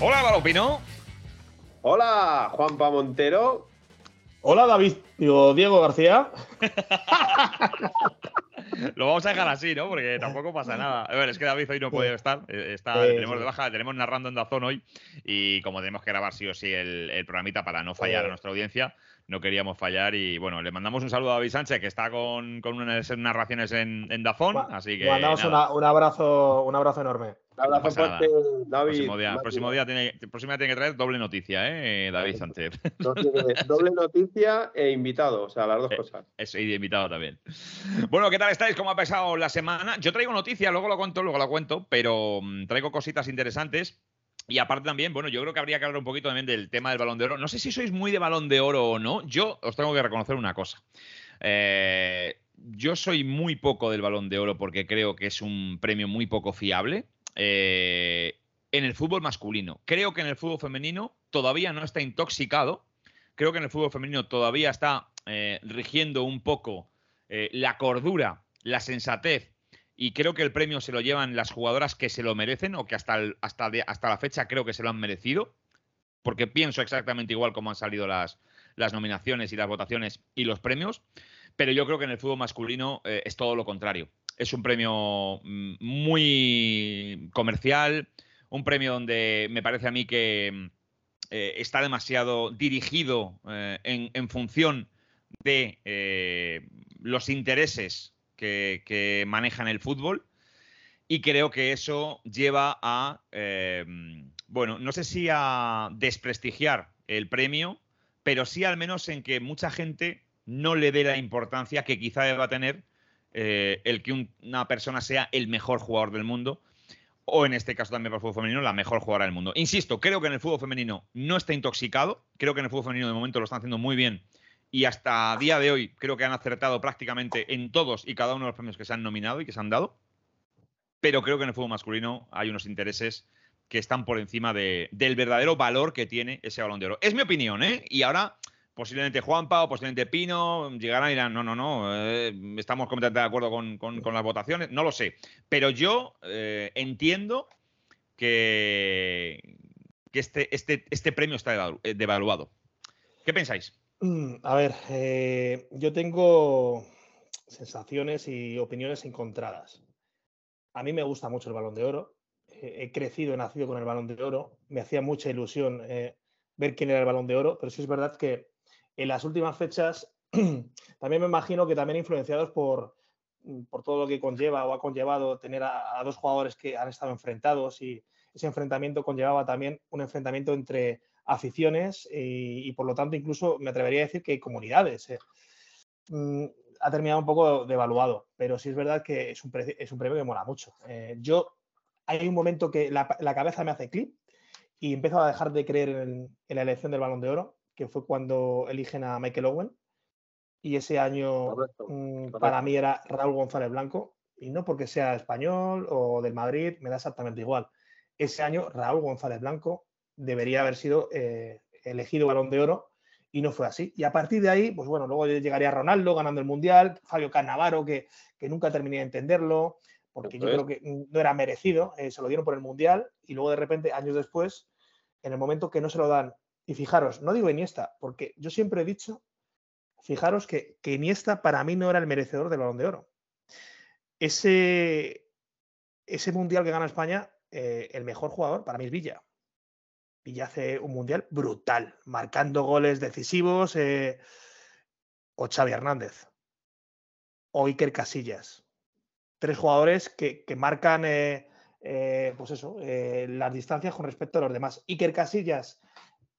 Hola, Valopino. Hola, Juanpa Montero. Hola, David. Digo, Diego García. Lo vamos a dejar así, ¿no? Porque tampoco pasa nada. A ver, es que David hoy no puede estar. eh, Está, Sí, tenemos sí. de baja, tenemos narrando en Dazón hoy. Y como tenemos que grabar sí o sí el, el programita para no fallar a Eh. nuestra audiencia, no queríamos fallar. Y bueno, le mandamos un saludo a David Sánchez, que está con, con unas narraciones en, en Dazón. Así que. Le mandamos una- un, abrazo, un abrazo enorme. Un abrazo fuerte, David. próximo día, próximo día tiene, próximo día tiene que traer doble noticia, ¿eh? David Sánchez. Doble noticia e invitado, o sea, las dos Eh, cosas. Eso, y de invitado también. Bueno, ¿qué tal estáis? ¿Cómo ha pasado la semana? Yo traigo noticias, luego lo cuento, luego lo cuento, pero mm, traigo cositas interesantes. Y aparte también, bueno, yo creo que habría que hablar un poquito también del tema del balón de oro. No sé si sois muy de balón de oro o no. Yo os tengo que reconocer una cosa. Eh, yo soy muy poco del balón de oro porque creo que es un premio muy poco fiable. Eh, en el fútbol masculino. Creo que en el fútbol femenino todavía no está intoxicado. Creo que en el fútbol femenino todavía está eh, rigiendo un poco la cordura, la sensatez. Y creo que el premio se lo llevan las jugadoras que se lo merecen o que hasta, hasta, hasta la fecha creo que se lo han merecido. Porque pienso exactamente igual como han salido las, las nominaciones y las votaciones y los premios. Pero yo creo que en el fútbol masculino eh, es todo lo contrario. Es un premio mm, muy comercial, un premio donde me parece a mí que mm, eh, está demasiado dirigido eh, en, función de los intereses que, manejan el fútbol. Y creo que eso lleva a, eh, bueno, no sé si a desprestigiar el premio, pero sí al menos en que mucha gente no le dé la importancia que quizá deba tener eh, el que un- una persona sea el mejor jugador del mundo, o en este caso también para el fútbol femenino, la mejor jugadora del mundo. Insisto, creo que en el fútbol femenino no está intoxicado, creo que en el fútbol femenino de momento lo están haciendo muy bien y hasta día de hoy creo que han acertado prácticamente en todos y cada uno de los premios que se han nominado y que se han dado, pero creo que en el fútbol masculino hay unos intereses que están por encima de- del verdadero valor que tiene ese balón de oro. Es mi opinión, ¿eh? Y ahora posiblemente Juanpa o posiblemente Pino llegarán y dirán, no, no, no, eh, estamos completamente de acuerdo con, las votaciones, no lo sé. Pero yo eh, entiendo que, que este, este, este premio está eh, devaluado. ¿Qué pensáis? Mm, A ver, eh, yo tengo sensaciones y opiniones encontradas. A mí me gusta mucho el balón de oro. eh, he crecido, he nacido con el balón de oro. Me hacía mucha ilusión eh, ver quién era el balón de oro, pero sí es verdad que en las últimas fechas también me imagino que también influenciados por, mm, por todo lo que conlleva o ha conllevado tener a dos jugadores que han estado enfrentados y ese enfrentamiento conllevaba también un enfrentamiento entre aficiones y, y, por lo tanto incluso me atrevería a decir que comunidades. eh. Mm, ha terminado un poco devaluado, pero sí es verdad que es un, pre- es un premio que mola mucho. Eh, yo hay un momento que la, la cabeza me hace clic y empiezo a dejar de creer en, en la elección del balón de oro, que fue cuando eligen a Michael Owen. Y ese año Correcto, mm, correcto. para mí era Raúl González Blanco, y no porque sea español o del Madrid, me da exactamente igual. Ese año Raúl González Blanco debería haber sido eh, elegido balón de oro y no fue así. Y a partir de ahí, pues bueno, luego llegaría Ronaldo ganando el Mundial, Fabio Cannavaro, que, que nunca terminé de entenderlo, porque yo creo que no era merecido, eh, se lo dieron por el Mundial y luego de repente, años después, en el momento que no se lo dan, y fijaros, no digo Iniesta, porque yo siempre he dicho, fijaros que, que Iniesta para mí no era el merecedor del balón de oro. Ese, ese Mundial que gana España, eh, el mejor jugador para mí es Villa. Villa hace un Mundial brutal, marcando goles decisivos, eh, o Xavi Hernández, o Iker Casillas. Tres jugadores que, que marcan eh, eh, pues eso, las distancias con respecto a los demás. Iker Casillas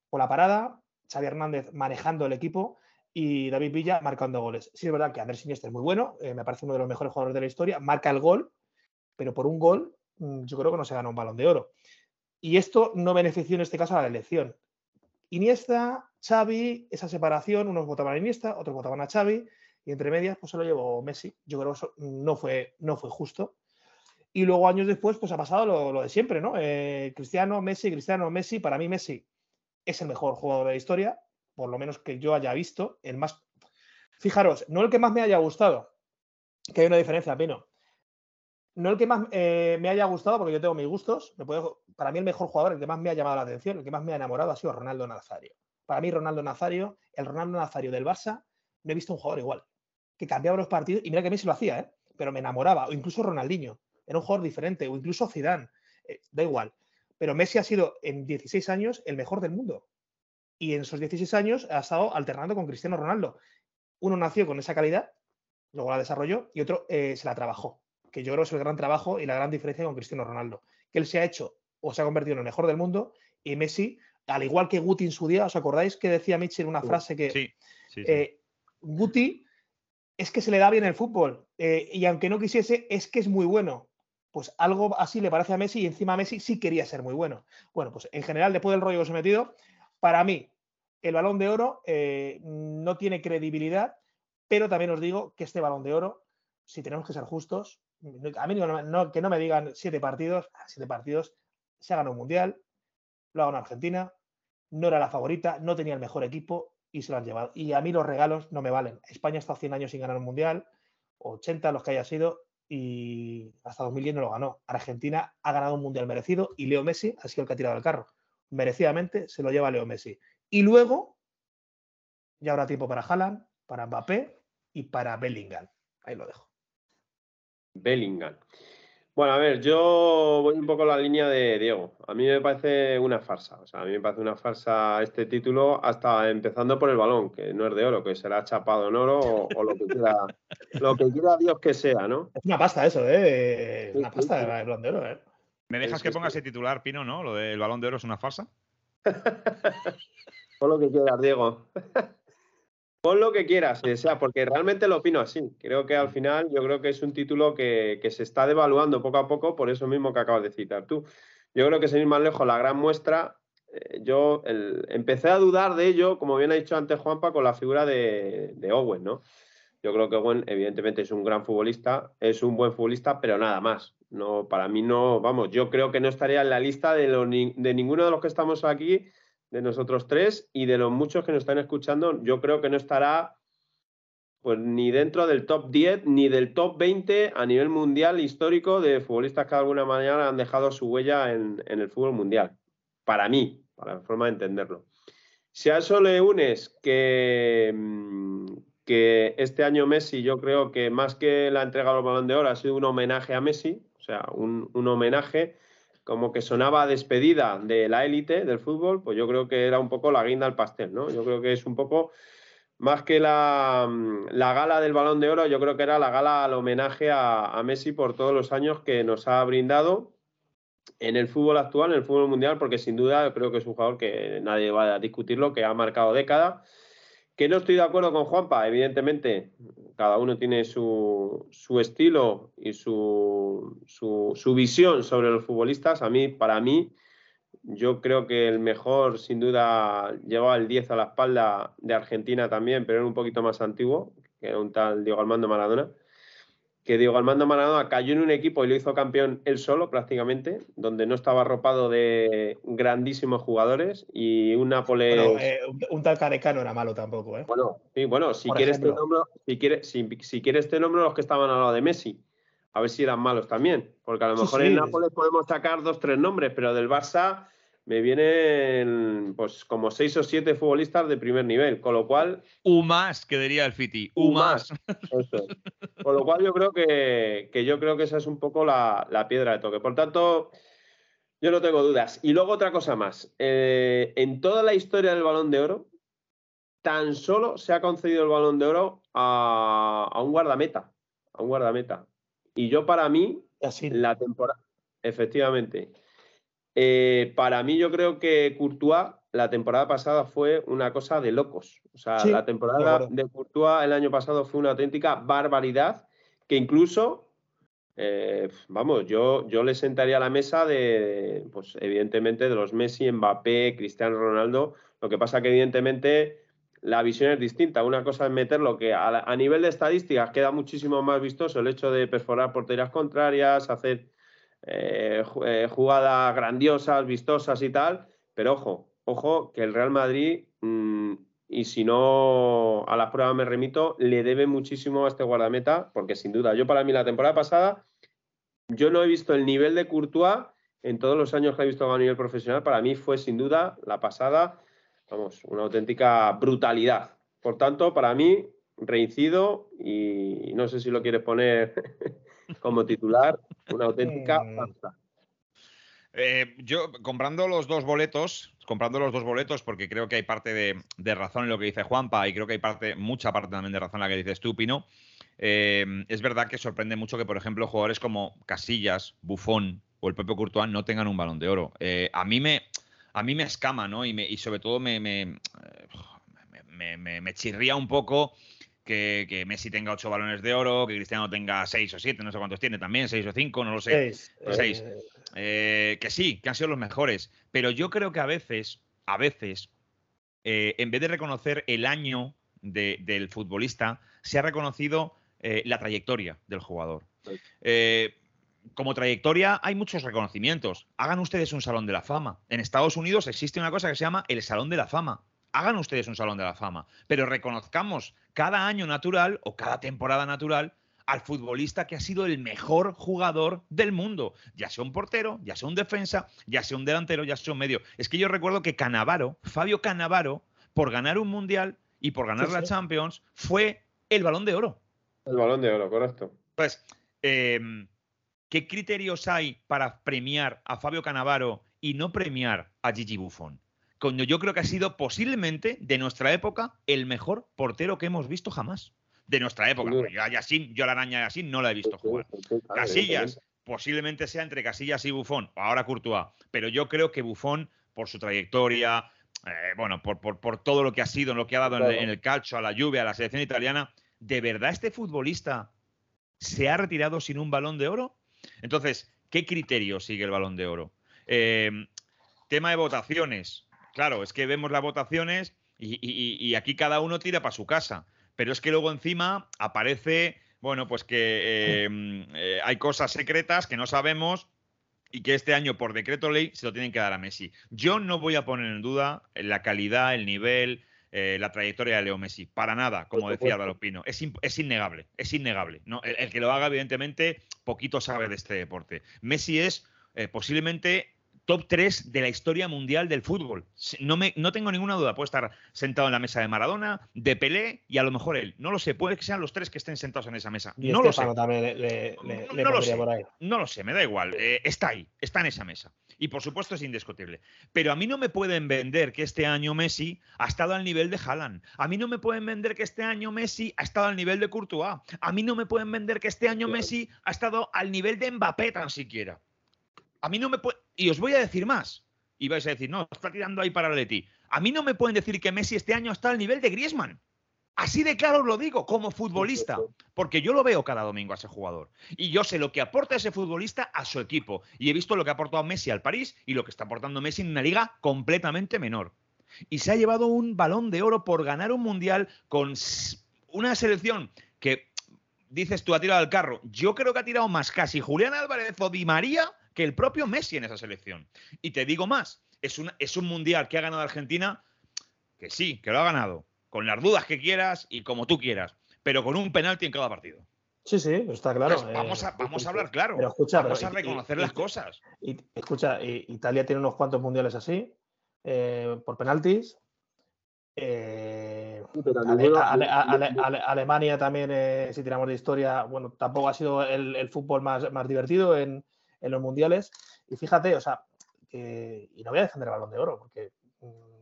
por la parada, Xavi Hernández manejando el equipo y David Villa marcando goles. Sí, es verdad que Andrés Iniesta es muy bueno, me parece uno de los mejores jugadores de la historia, marca el gol, pero por un gol mm, yo creo que no se gana un balón de oro. Y esto no benefició en este caso a la elección. Iniesta, Xavi, esa separación, unos votaban a Iniesta, otros votaban a Xavi, y entre medias pues se lo llevó Messi. Yo creo que eso no fue, no fue justo. Y luego años después pues ha pasado lo, lo de siempre, ¿no? Eh, Cristiano, Messi, Cristiano, Messi. Para mí Messi es el mejor jugador de la historia, por lo menos que yo haya visto, el más, Fijaros, no el que más me haya gustado, que hay una diferencia, Pino. No el que más eh, me haya gustado, porque yo tengo mis gustos. Me puedo, para mí el mejor jugador, el que más me ha llamado la atención, el que más me ha enamorado ha sido Ronaldo Nazario. Para mí Ronaldo Nazario, el Ronaldo Nazario del Barça, no he visto un jugador igual. Que cambiaba los partidos, y mira que a mí se lo hacía, ¿eh? pero me enamoraba. O incluso Ronaldinho, era un jugador diferente, o incluso Zidane, eh, da igual. Pero Messi ha sido en 16 años el mejor del mundo. Y en esos 16 años ha estado alternando con Cristiano Ronaldo. Uno nació con esa calidad, luego la desarrolló, y otro se la trabajó que yo creo que es el gran trabajo y la gran diferencia con Cristiano Ronaldo, que él se ha hecho o se ha convertido en el mejor del mundo y Messi, al igual que Guti en su día, ¿os acordáis que decía Mitchell una frase que sí, sí, eh, Guti es que se le da bien el fútbol eh, y aunque no quisiese, es que es muy bueno. Pues algo así le parece a Messi y encima Messi sí quería ser muy bueno. Bueno, pues en general, después del rollo que os he metido, para mí el balón de oro eh, no tiene credibilidad, pero también os digo que este balón de oro, si tenemos que ser justos, a mí que no me digan siete partidos, ah, siete partidos, se ha ganado un mundial, lo ha ganado Argentina, no era la favorita, no tenía el mejor equipo y se lo han llevado. Y a mí los regalos no me valen. España ha estado 100 años sin ganar un mundial, 80 los que haya sido, y hasta 2010 no lo ganó. Argentina ha ganado un mundial merecido y Leo Messi ha sido el que ha tirado el carro. Merecidamente se lo lleva Leo Messi. Y luego ya habrá tiempo para Haaland, para Mbappé y para Bellingham. Ahí lo dejo. Bellingham. Bueno, a ver, yo voy un poco a la línea de Diego. A mí me parece una farsa. O sea, a mí me parece una farsa este título, hasta empezando por el balón, que no es de oro, que será chapado en oro o, lo que quiera, lo que quiera Dios que sea, ¿no? Es una pasta eso, ¿eh? Una pasta de balón de oro, ¿eh? ¿Me dejas que ponga ese titular, Pino, no? Lo del balón de oro es una farsa. Por lo que quieras, Diego. Pon lo que quieras, sea, porque realmente lo opino así. Creo que al final yo creo que es un título que, se está devaluando poco a poco, por eso mismo que acabas de citar tú. Yo creo que sin ir más lejos, la gran muestra, eh, yo empecé a dudar de ello, como bien ha dicho antes Juanpa, con la figura de, Owen, ¿no? Yo creo que Owen, evidentemente, es un gran futbolista, es un buen futbolista, pero nada más. No, para mí no, vamos, yo creo que no estaría en la lista de, de ninguno de los que estamos aquí de nosotros tres y de los muchos que nos están escuchando, yo creo que no estará pues ni dentro del top 10 ni del top 20 a nivel mundial histórico de futbolistas que de alguna manera han dejado su huella en, el fútbol mundial. Para mí, para la forma de entenderlo. Si a eso le unes que, mm, que este año Messi, yo creo que más que la entrega los balón de oro, ha sido un homenaje a Messi, o sea, un, un homenaje como que sonaba despedida de la élite del fútbol, pues yo creo que era un poco la guinda al pastel, ¿no? Yo creo que es un poco más que la, mm, la gala del balón de oro, yo creo que era la gala al homenaje a, Messi por todos los años que nos ha brindado en el fútbol actual, en el fútbol mundial, porque sin duda yo creo que es un jugador que nadie va a discutirlo, que ha marcado década. Que no estoy de acuerdo con Juanpa, evidentemente, cada uno tiene su, estilo y su, su, visión sobre los futbolistas. A mí, para mí, yo creo que el mejor, sin duda, llevaba el 10 a la espalda de Argentina también, pero era un poquito más antiguo, que era un tal Diego Armando Maradona que Diego Armando Maradona cayó en un equipo y lo hizo campeón él solo prácticamente, donde no estaba arropado de grandísimos jugadores y un Nápoles... Eh, un tal Carecano era malo tampoco, ¿eh? Bueno, sí, bueno, si quieres, este nombre, si, quieres, si, quieres este nombre, los que estaban al lado de Messi, a ver si eran malos también, porque a lo mejor en Nápoles podemos sacar dos, tres nombres, pero del Barça me vienen pues como seis o siete futbolistas de primer nivel, con lo cual... U más, que diría el Fiti, U, más. Con lo cual yo creo que, yo creo que esa es un poco la, piedra de toque. Por tanto, yo no tengo dudas. Y luego otra cosa más. Eh, en toda la historia del balón de oro, tan solo se ha concedido el balón de oro a, a un guardameta. A un guardameta. Y yo para mí, Así. la temporada... Efectivamente. Eh, para mí, yo creo que Courtois la temporada pasada fue una cosa de locos. O sea, la temporada de Courtois el año pasado fue una auténtica barbaridad que incluso, eh, vamos, yo, yo le sentaría a la mesa de, pues evidentemente, de los Messi, Mbappé, Cristiano Ronaldo. Lo que pasa que, evidentemente, la visión es distinta. Una cosa es meterlo que a, nivel de estadísticas queda muchísimo más vistoso el hecho de perforar porterías contrarias, hacer eh, eh, jugadas grandiosas, vistosas y tal, pero ojo, ojo que el Real Madrid mm, y si no a las pruebas me remito, le debe muchísimo a este guardameta, porque sin duda, yo para mí la temporada pasada, yo no he visto el nivel de Courtois en todos los años que he visto a nivel profesional, para mí fue sin duda la pasada, vamos, una auténtica brutalidad. Por tanto, para mí, reincido y no sé si lo quieres poner como titular, una auténtica falta. Eh, yo comprando los dos boletos, comprando los dos boletos, porque creo que hay parte de, de razón en lo que dice Juanpa y creo que hay parte, mucha parte también de razón en la que dices tú, Pino. eh, es verdad que sorprende mucho que, por ejemplo, jugadores como Casillas, Buffon o el propio Courtois no tengan un balón de oro. Eh, a mí me. A mí me escama, ¿no? Y, me- y sobre todo me, me, me- me- me chirría un poco que, que Messi tenga ocho balones de oro, que Cristiano tenga seis o siete, no sé cuántos tiene también, seis o cinco, no lo sé. Seis, Pues seis. eh, Eh, que sí, que han sido los mejores. Pero yo creo que a veces, a veces, eh, en vez de reconocer el año de- del futbolista, se ha reconocido la trayectoria del jugador. Como trayectoria hay muchos reconocimientos. Hagan ustedes un salón de la fama. En Estados Unidos existe una cosa que se llama el salón de la fama. Hagan ustedes un salón de la fama, pero reconozcamos cada año natural o cada temporada natural al futbolista que ha sido el mejor jugador del mundo, ya sea un portero, ya sea un defensa, ya sea un delantero, ya sea un medio. Es que yo recuerdo que Canavaro, Fabio Canavaro, por ganar un mundial y por ganar Sí, la sí. Champions, fue el balón de oro. El balón de oro, correcto. Entonces, em, ¿qué criterios hay para premiar a Fabio Canavaro y no premiar a Gigi Buffon? Cuando yo creo que ha sido posiblemente de nuestra época el mejor portero que hemos visto jamás. De nuestra época. Porque Yo a Yassin, yo a la araña de Yassin no la he visto Sí, sí, jugar. sí, sí, Casillas, posiblemente sea entre Casillas y Buffon, o ahora Courtois, pero yo creo que Buffon, por su trayectoria, eh, bueno, por, por- por todo lo que ha sido, lo que ha dado en el, Claro. en el calcio, a la lluvia, a la selección italiana, ¿de verdad este futbolista se ha retirado sin un balón de oro? Entonces, ¿qué criterio sigue el balón de oro? Eh, tema de votaciones. Claro, es que vemos las votaciones y, y- y aquí cada uno tira para su casa. Pero es que luego encima aparece, bueno, pues que eh, eh, hay cosas secretas que no sabemos y que este año por decreto ley se lo tienen que dar a Messi. Yo no voy a poner en duda la calidad, el nivel, eh, la trayectoria de Leo Messi. Para nada, como decía supuesto. Dalopino. Es, innegable, es innegable. ¿no? El, el que lo haga, evidentemente, poquito sabe de este deporte. Messi es eh, posiblemente top 3 de la historia mundial del fútbol. No, me, no tengo ninguna duda. Puede estar sentado en la mesa de Maradona, de Pelé y a lo mejor él. No lo sé. Puede que sean los tres que estén sentados en esa mesa. y no lo sé. También le, No- le no lo sé. por ahí. No lo sé, me da igual. Eh, está ahí, está en esa mesa. Y por supuesto es indiscutible. Pero a mí no me pueden vender que este año Messi ha estado al nivel de Haaland. A mí no me pueden vender que este año Messi ha estado al nivel de Courtois. A mí no me pueden vender que este año. Messi ha estado al nivel de Mbappé tan siquiera. A mí no me puede... Y os voy a decir más. Y vais a decir, no, está tirando ahí para Leti. A mí no me pueden decir que Messi este año está al nivel de Griezmann. Así de claro os lo digo, como futbolista. Porque yo lo veo cada domingo a ese jugador. Y yo sé lo que aporta ese futbolista a su equipo. Y he visto lo que ha aportado Messi al París y lo que está aportando Messi en una liga completamente menor. Y se ha llevado un balón de oro por ganar un mundial con una selección que, dices tú, ha tirado al carro. Yo creo que ha tirado más casi Julián Álvarez o Di María que el propio Messi en esa selección. Y te digo más, es, una- es un mundial que ha ganado Argentina, que sí, que lo ha ganado, con las dudas que quieras y como tú quieras, pero con un penalti en cada partido. Sí, sí, está claro. Vamos, eh, a, vamos a hablar claro. pero escucha, vamos pero a y- reconocer y- las cosas. Y, escucha, Italia tiene unos cuantos mundiales así, eh, por penaltis. Eh, Sí, pero Ale- ninguno- Ale- Ale- Ale- Alemania también, eh, si tiramos de historia, bueno, tampoco ha sido el, el fútbol más, más divertido en, en los mundiales. Y fíjate, o sea, y no voy a defender el balón de oro, porque mm,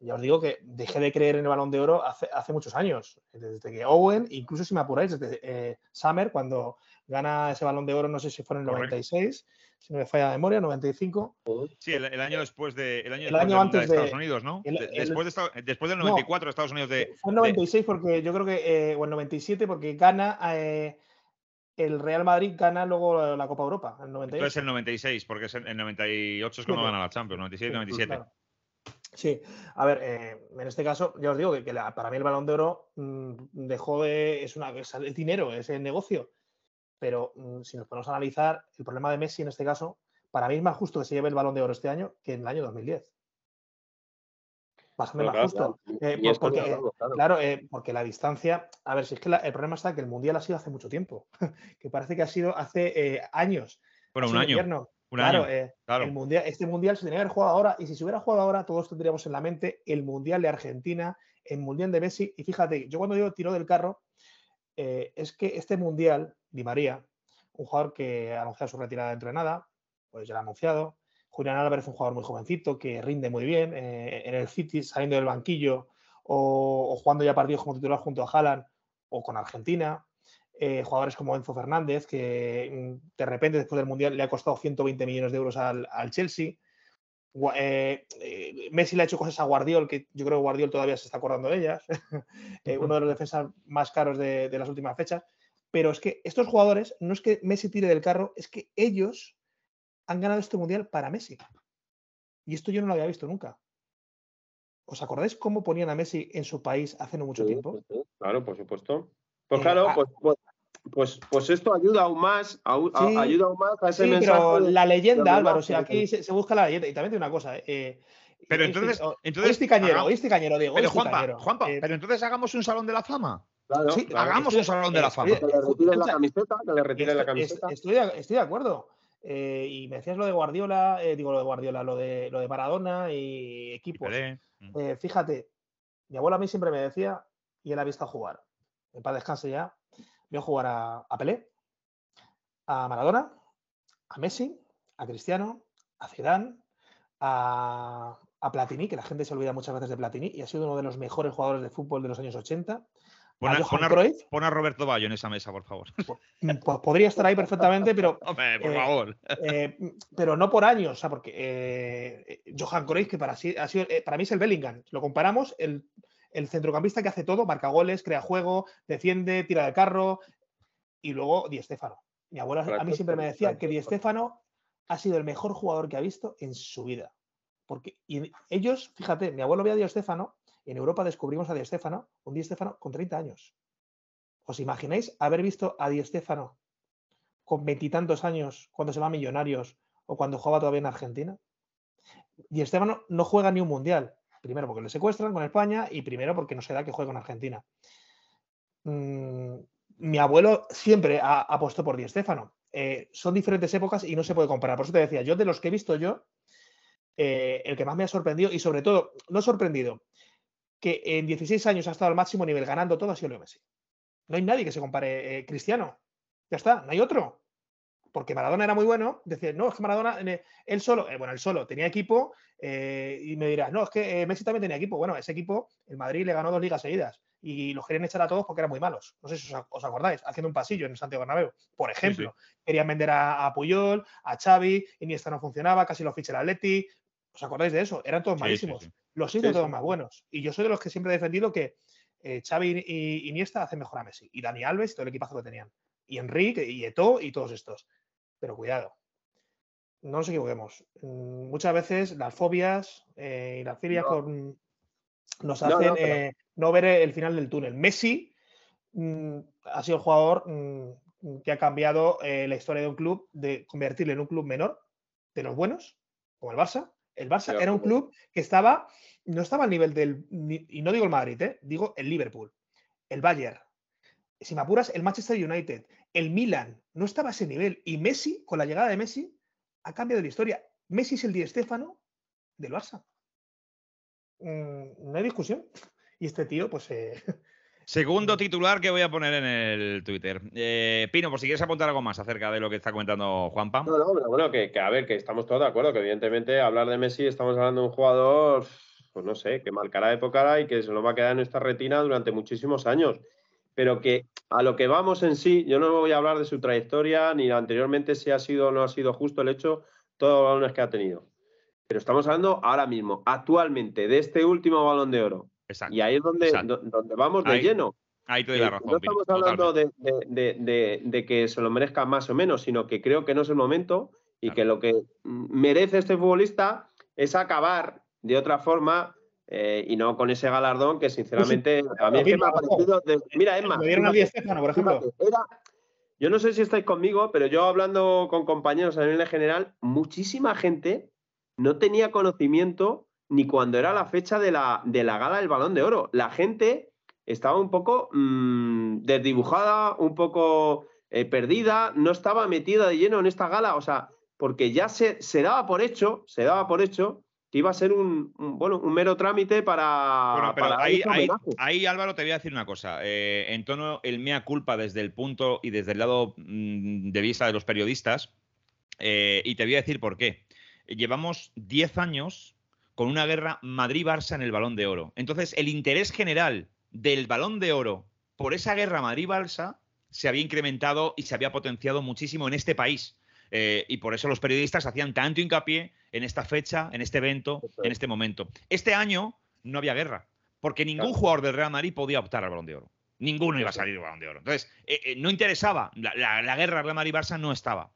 ya os digo que dejé de creer en el balón de oro hace, hace muchos años, desde que Owen, incluso si me apuráis, desde eh, Summer, cuando gana ese balón de oro, no sé si fue en el Correcto. 96, si no me falla la memoria, 95. Sí, el, el año después de el año, El antes de Estados Unidos, ¿no? el- De- el- después, de después del No. 94 Estados Unidos de Fue de- 96 porque yo creo que, eh, o en 97 porque gana eh, el Real Madrid, gana luego la, Copa Europa, en 98. entonces el 96, porque es el, el 98 es cuando gana la Champions, 97 Sí, 97. claro. Sí, a ver, eh, en este caso, ya os digo que, que la- para mí el balón de oro mm, dejó de. Es, una, es el dinero, es el negocio. Pero mm, si nos ponemos a analizar, el problema de Messi en este caso, para mí es más justo que se lleve el balón de oro este año que en el año 2010. Bastante más justo. Eh, porque, claro, eh, porque la distancia. A ver, si es que el problema está que el mundial ha sido hace mucho tiempo. que parece que ha sido hace años. Bueno, un año. Un claro, El mundial, este mundial se tenía que haber jugado ahora. Y si se hubiera jugado ahora, todos tendríamos en la mente el mundial de Argentina, el mundial de Messi. Y fíjate, yo cuando digo tiro del carro, es que este mundial, Di María, un jugador que ha anunciado su retirada dentro de nada, pues ya lo ha anunciado. Julián Álvarez es un jugador muy jovencito que rinde muy bien eh, en el City, saliendo del banquillo o, jugando ya partidos como titular junto a Haaland o con Argentina. Eh, jugadores como Enzo Fernández, que mm, de repente después del Mundial le ha costado 120 millones de euros al, Chelsea. Eh, Messi le ha hecho cosas a Guardiol, que yo creo que Guardiol todavía se está acordando de ellas. uno de los defensas más caros de, de las últimas fechas. Pero es que estos jugadores, no es que Messi tire del carro, es que ellos han ganado este mundial para Messi. Y esto yo no lo había visto nunca. ¿Os acordáis cómo ponían a Messi en su país hace no mucho tiempo? claro, por supuesto. Pues eh, claro, pues, pues, pues, pues, esto ayuda aún más, ayuda aún más a ese sí, Pero la leyenda, Álvaro, o sea, aquí se, busca la leyenda. Y también tiene una cosa. Eh, pero entonces, entonces este cañero, este cañero, Diego. Pero Juanpa, Juanpa eh, pero entonces hagamos un salón de la fama. sí, hagamos un salón de la fama. Que le retiren la camiseta, que le retiren la camiseta. Estoy, estoy de acuerdo. Eh, y me decías lo de Guardiola, eh, digo lo de Guardiola, lo de, lo de Maradona y equipos. Mm. Eh, fíjate, mi abuela a mí siempre me decía, y él ha visto jugar, en paz descanse ya, vio jugar a, a, Pelé, a Maradona, a Messi, a Cristiano, a Zidane, a, a Platini, que la gente se olvida muchas veces de Platini, y ha sido uno de los mejores jugadores de fútbol de los años 80. Pon a, Roberto Bayo en esa mesa, por favor. Pues, pues podría estar ahí perfectamente, pero. Hombre, por eh, favor. Eh, pero no por años, o sea, porque eh, Johan Cruyff, que para, ha sido, para mí es el Bellingham. Lo comparamos, el, centrocampista que hace todo, marca goles, crea juego, defiende, tira de carro. Y luego Di Stéfano. Mi abuela a mí siempre me decía que Di Stéfano ha sido el mejor jugador que ha visto en su vida. Porque y ellos, fíjate, mi abuelo veía a Di Stéfano en Europa descubrimos a Di Stéfano, un Di Stéfano con 30 años. ¿Os imagináis haber visto a Di Stéfano con veintitantos años cuando se va a Millonarios o cuando jugaba todavía en Argentina? Di Stéfano no juega ni un mundial. Primero porque le secuestran con España y primero porque no se da que juegue con Argentina. Mm, mi abuelo siempre ha apostado por Di Stéfano. Eh, son diferentes épocas y no se puede comparar. Por eso te decía, yo de los que he visto yo, eh, el que más me ha sorprendido y sobre todo, no sorprendido, que en 16 años ha estado al máximo nivel ganando todo ha sido Leo Messi. No hay nadie que se compare. Eh, Cristiano, ya está, no hay otro. Porque Maradona era muy bueno. Decir, no, es que Maradona, él solo, eh, bueno, él solo tenía equipo. Eh, y me dirás, no, es que Messi también tenía equipo. Bueno, ese equipo, el Madrid le ganó dos ligas seguidas. Y los querían echar a todos porque eran muy malos. No sé si os, acordáis, haciendo un pasillo en el Santiago Bernabéu. Por ejemplo, querían vender a, Puyol, a Xavi, Iniesta no funcionaba, casi lo ficha el Atleti. ¿Os acordáis de eso? Eran todos malísimos. Los hizo todos más buenos. Y yo soy de los que siempre he defendido que eh, Xavi y Iniesta hacen mejor a Messi. Y Dani Alves y todo el equipazo que tenían. Y Enrique y Eto y todos estos. Pero cuidado. No nos equivoquemos. Mm, muchas veces las fobias eh, y las filias nos hacen eh, no, ver el final del túnel. Messi mm, ha sido el jugador mm, que ha cambiado la historia de un club de convertirle en un club menor de los buenos, como el Barça, el Barça era un club que estaba, no estaba al nivel del, y no digo el Madrid, ¿eh? digo el Liverpool, el Bayern, si me apuras, el Manchester United, el Milan, no estaba a ese nivel. Y Messi, con la llegada de Messi, ha cambiado la historia. Messi es el Di Stéfano del Barça. Mm, no hay discusión. Y este tío, pues, eh, Segundo titular que voy a poner en el Twitter. Eh, Pino, por si quieres apuntar algo más acerca de lo que está comentando Juanpa. No, no, pero bueno, que, a ver, que estamos todos de acuerdo, que evidentemente hablar de Messi estamos hablando de un jugador, pues no sé, que marcará época y que se nos va a quedar en nuestra retina durante muchísimos años. Pero que a lo que vamos en sí, yo no voy a hablar de su trayectoria, ni anteriormente si ha sido o no ha sido justo el hecho, todos los balones que ha tenido. Pero estamos hablando ahora mismo, actualmente, de este último balón de oro, y ahí es donde, donde vamos de lleno. Ahí te doy la razón. No estamos hablando de, que se lo merezca más o menos, sino que creo que no es el momento y que lo que merece este futbolista es acabar de otra forma eh, y no con ese galardón que sinceramente a mí es que me ha parecido... mira, Emma... Me dieron a Estefano, por ejemplo. yo no sé si estáis conmigo, pero yo hablando con compañeros a nivel general, muchísima gente no tenía conocimiento ni cuando era la fecha de la, de la gala del balón de oro. La gente estaba un poco mm, desdibujada, un poco eh, perdida, no estaba metida de lleno en esta gala, o sea, porque ya se, se daba por hecho, se daba por hecho que iba a ser un, bueno, un mero trámite para. Bueno, pero ahí, Álvaro, te voy a decir una cosa. Eh, en tono el mea culpa desde el punto y desde el lado mm, de vista de los periodistas, eh, y te voy a decir por qué. Llevamos 10 años con una guerra Madrid-Barça en el balón de oro. Entonces, el interés general del balón de oro por esa guerra Madrid-Balsa se había incrementado y se había potenciado muchísimo en este país. Eh, y por eso los periodistas hacían tanto hincapié en esta fecha, en este evento, en este momento. Este año no había guerra, porque ningún jugador del Real Madrid podía optar al balón de oro. Ninguno iba a salir del balón de oro. Entonces, eh, eh, no interesaba, la, guerra Real Madrid-Barça no estaba.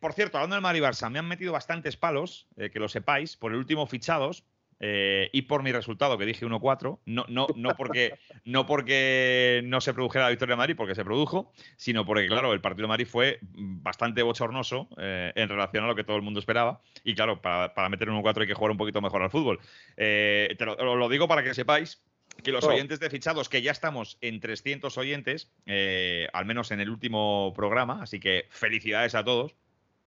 Por cierto, hablando del Madrid-Barça, me han metido bastantes palos, que lo sepáis, por el último fichados, eh, y por mi resultado, que dije 1-4, no, no, no, porque, no porque no se produjera la victoria de Madrid, porque se produjo, sino porque, claro, el partido de Madrid fue bastante bochornoso eh, en relación a lo que todo el mundo esperaba. Y claro, para, meter 1-4 hay que jugar un poquito mejor al fútbol. Eh, te lo, digo para que sepáis que los oh. oyentes de fichados, que ya estamos en 300 oyentes, al menos en el último programa, así que felicidades a todos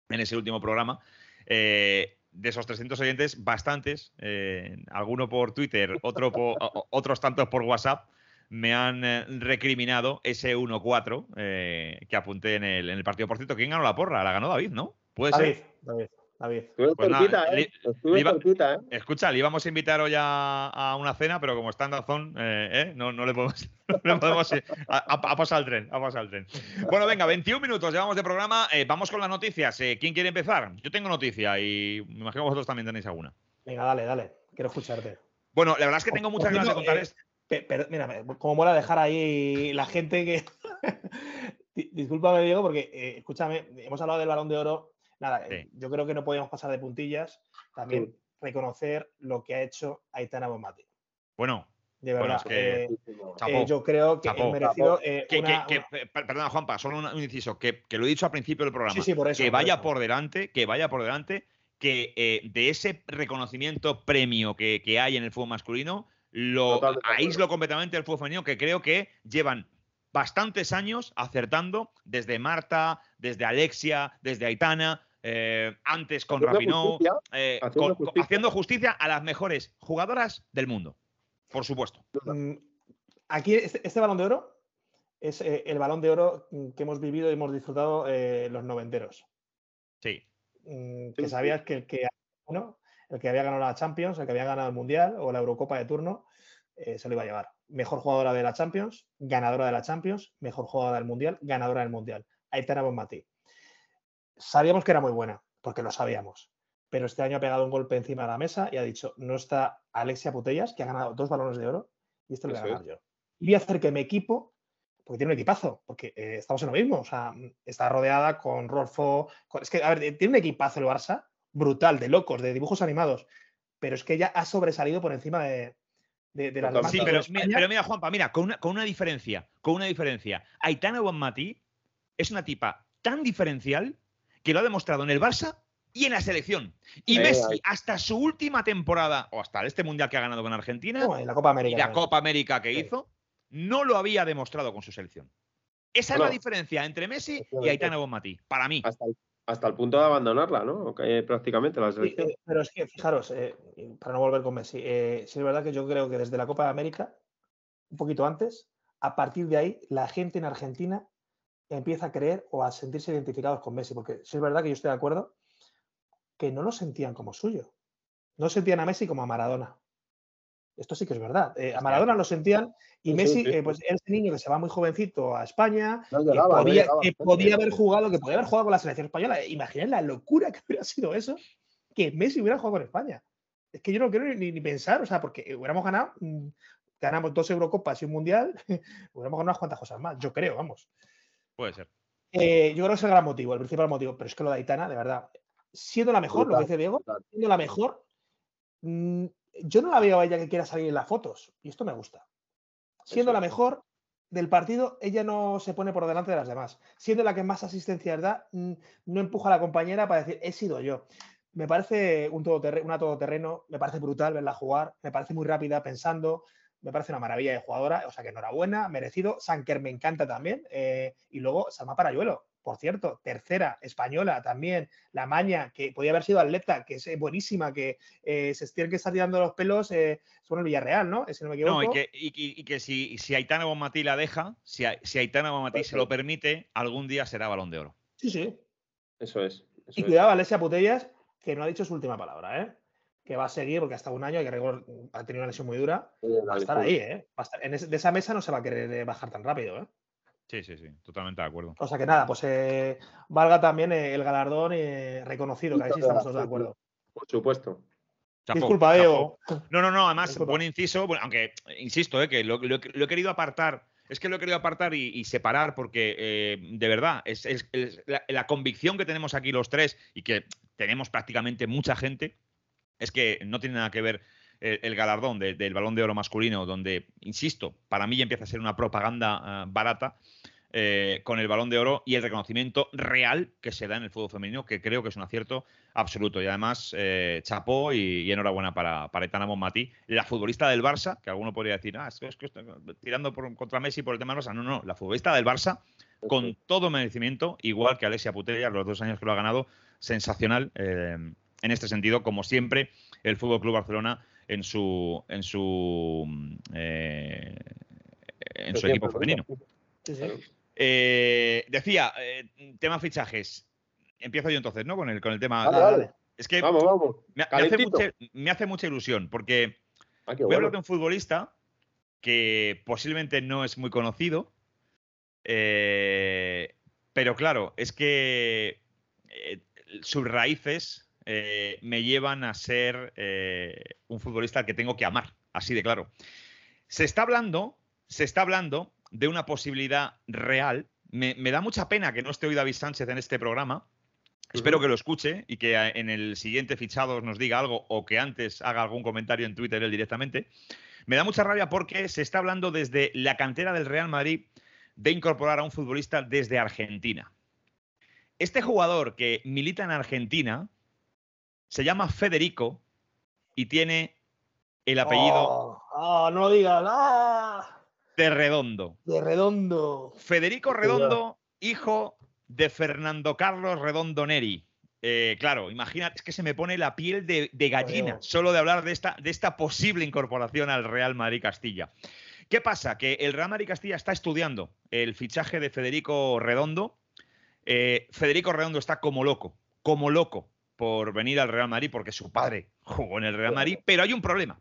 en ese último programa. Eh, de esos 300 oyentes, bastantes, eh, alguno por Twitter, otro otros tantos por WhatsApp, me han eh, recriminado ese 1-4 eh, que apunté en el, en el, partido. Por cierto, ¿quién ganó la porra? La ganó David, ¿no? Puede David, ser. David. David. Estuve pues ¿eh? Estuve ¿eh? Escucha, le íbamos a invitar hoy a, una cena, pero como está en Dazón, eh, ¿eh? no, no, le podemos. No podemos a, pasar el tren, a pasar el tren. Bueno, venga, 21 minutos llevamos de programa. vamos con las noticias. ¿Quién quiere empezar? Yo tengo noticia y me imagino que vosotros también tenéis alguna. Venga, dale, dale. Quiero escucharte. Bueno, la verdad es que tengo muchas ganas de contar esto. Pero, mira, como mola dejar ahí la gente que. Discúlpame, Diego, porque escúchame, hemos hablado del balón de oro nada, eh, yo creo que no podíamos pasar de puntillas. También reconocer lo que ha hecho Aitana Bonmati. Bueno, de verdad. Eh, eh, yo creo que he merecido. Perdona, Juanpa, solo un, inciso. Que, lo he dicho al principio del programa. que vaya por, delante, que vaya por delante, que de ese reconocimiento premio que, hay en el fútbol masculino, lo aíslo completamente el fútbol femenino, que creo que llevan bastantes años acertando desde Marta, desde Alexia, desde Aitana, eh, antes con Rapinoe, eh, haciendo, justicia. a las mejores jugadoras del mundo, por supuesto. Mm, aquí, este, este, balón de oro es eh, el balón de oro que hemos vivido y hemos disfrutado los noventeros. Sí. Mm, que sabías que el que, el que había ganado la Champions, el que había ganado el Mundial o la Eurocopa de turno, se lo iba a llevar. Mejor jugadora de la Champions, ganadora de la Champions, mejor jugadora del Mundial, ganadora del Mundial. Aitana Bonmatí sabíamos que era muy buena, porque lo sabíamos. Pero este año ha pegado un golpe encima de la mesa y ha dicho, no está Alexia Putellas, que ha ganado dos balones de oro, y esto lo voy a ganar yo. Y voy a hacer que mi equipo, porque tiene un equipazo, porque eh, estamos en lo mismo, o sea, está rodeada con Rolfo, es que, a ver, tiene un equipazo el Barça, brutal, de locos, de dibujos animados, pero es que ella ha sobresalido por encima de, de, de las Sí, pero, pero, mira, Juanpa, mira, con una, con una diferencia, con una diferencia. Aitana Bonmatí es una tipa tan diferencial que lo ha demostrado en el Barça y en la selección. Y Messi, hasta su última temporada, o hasta este mundial que ha ganado con Argentina, y la Copa América, y la Copa América que hizo, no lo había demostrado con su selección. Esa es la diferencia entre Messi y Aitana Bonmatí, para mí. Hasta el, punto de abandonarla, ¿no? prácticamente la selección. Eh, pero es que, fijaros, eh, para no volver con Messi, eh, sí es verdad que yo creo que desde la Copa de América, un poquito antes, a partir de ahí, la gente en Argentina empieza a creer o a sentirse identificados con Messi, porque sí es verdad que yo estoy de acuerdo que no lo sentían como suyo. No sentían a Messi como a Maradona. Esto sí que es verdad. Eh, a Maradona lo sentían y Messi, eh, pues era ese niño que se va muy jovencito a España, que, podía, haber jugado, que podía haber jugado con la selección española. Imaginad la locura que hubiera sido eso, que Messi hubiera jugado con España. Es que yo no quiero ni, pensar, o sea, porque hubiéramos ganado, mm, ganamos dos Eurocopas y un Mundial, hubiéramos ganado unas cuantas cosas más, yo creo, vamos. Puede ser. Eh, yo creo que es el gran motivo, el principal motivo, pero es que lo de Aitana, de verdad, siendo la mejor, lo que dice Diego, siendo la mejor, mm, yo no la veo a ella que quiera salir en las fotos, y esto me gusta. Siendo la mejor del partido, ella no se pone por delante de las demás. Siendo la que más asistencia da, mm, no empuja a la compañera para decir, he sido yo. me parece un una todoterreno, me parece brutal verla jugar, me parece muy rápida pensando, me parece una maravilla de jugadora, o sea que enhorabuena, merecido. Sanker me encanta también. Eh, y luego Salma Parayuelo, por cierto, tercera, española también, la Maña, que podía haber sido atleta, que es eh, buenísima, que eh, se tiene que estar tirando los pelos, eh, son el Villarreal, ¿no? Si no me equivoco. No, y que, si, si, Aitana Bonmatí la deja, si, si Aitana Bonmatí se lo permite, algún día será balón de oro. Sí, sí. Eso es. y cuidado, Alesia Putellas, que no ha dicho su última palabra, ¿eh? Que va a seguir, porque hasta un año, hay que ha tenido una lesión muy dura. va a estar ahí, ¿eh? de esa mesa no se va a querer bajar tan rápido, ¿eh? Sí, sí, sí, totalmente de acuerdo. O sea que nada, pues eh, valga también eh, el galardón eh, reconocido, que ahí sí estamos todos de acuerdo. Por supuesto. Disculpa, Diego. No, no, no, además, buen inciso, aunque insisto, que lo, he querido apartar, es que lo he querido apartar y, separar porque de verdad, es, la, convicción que tenemos aquí los tres y que tenemos prácticamente mucha gente, es que no tiene nada que ver el, galardón del balón de oro masculino, donde, insisto, para mí ya empieza a ser una propaganda ah, barata. Eh, con el balón de oro y el reconocimiento real que se da en el fútbol femenino, que creo que es un acierto absoluto. Y además, eh, chapó y, enhorabuena para, para Etana Bonmatí, la futbolista del Barça, que alguno podría decir, ah, es que, estoy tirando contra Messi por el tema Barça. No, no, la futbolista del Barça, con todo merecimiento, igual que Alessia Putella, los dos años que lo ha ganado, sensacional eh, en este sentido, como siempre, el Fútbol Club Barcelona en su en su eh, en su equipo femenino. Eh, decía, eh, tema fichajes. Empiezo yo entonces, ¿no? Con el, con el tema. Es que vamos, vamos. Me, hace mucha, ilusión porque ah, voy a hablar de un futbolista que posiblemente no es muy conocido, pero claro, es que sus raíces eh, me llevan a ser eh, un futbolista al que tengo que amar, así de claro. Se está hablando, se está hablando de una posibilidad real. Me, da mucha pena que no esté hoy David Sánchez en este programa. Espero que lo escuche y que en el siguiente fichado nos diga algo o que antes haga algún comentario en Twitter él directamente. Me da mucha rabia porque se está hablando desde la cantera del Real Madrid de incorporar a un futbolista desde Argentina. Este jugador que milita en Argentina, se llama Federico y tiene el apellido. Oh, oh, no lo digas. Ah. De Redondo. De Redondo. Federico Redondo, hijo de Fernando Carlos Redondo Neri. Eh, claro, imagínate, es que se me pone la piel de, gallina solo de hablar de esta, de esta posible incorporación al Real Madrid Castilla. ¿Qué pasa? Que el Real Madrid Castilla está estudiando el fichaje de Federico Redondo. Eh, Federico Redondo está como loco, como loco por venir al Real Madrid porque su padre jugó en el Real Madrid, pero hay un problema.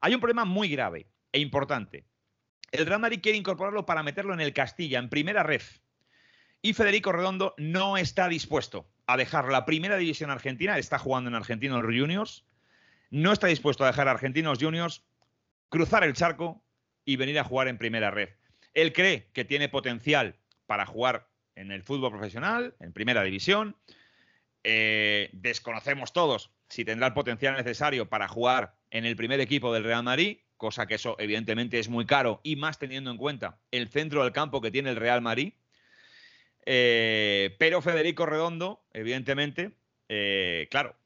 Hay un problema muy grave e importante. El Real Madrid quiere incorporarlo para meterlo en el Castilla, en primera ref. Y Federico Redondo no está dispuesto a dejar la primera división argentina, está jugando en Argentinos Juniors, no está dispuesto a dejar a Argentinos Juniors cruzar el charco y venir a jugar en primera red. Él cree que tiene potencial para jugar en el fútbol profesional, en primera división, eh, desconocemos todos si tendrá el potencial necesario para jugar en el primer equipo del Real Madrid, cosa que eso evidentemente es muy caro y más teniendo en cuenta el centro del campo que tiene el Real Madrid. Eh, pero Federico Redondo, evidentemente, eh, claro,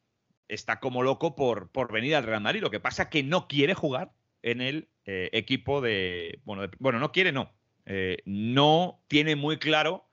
está como loco por, por, venir al Real Madrid. Lo que pasa es que no quiere jugar en el equipo de bueno, bueno, no quiere, no. no tiene muy claro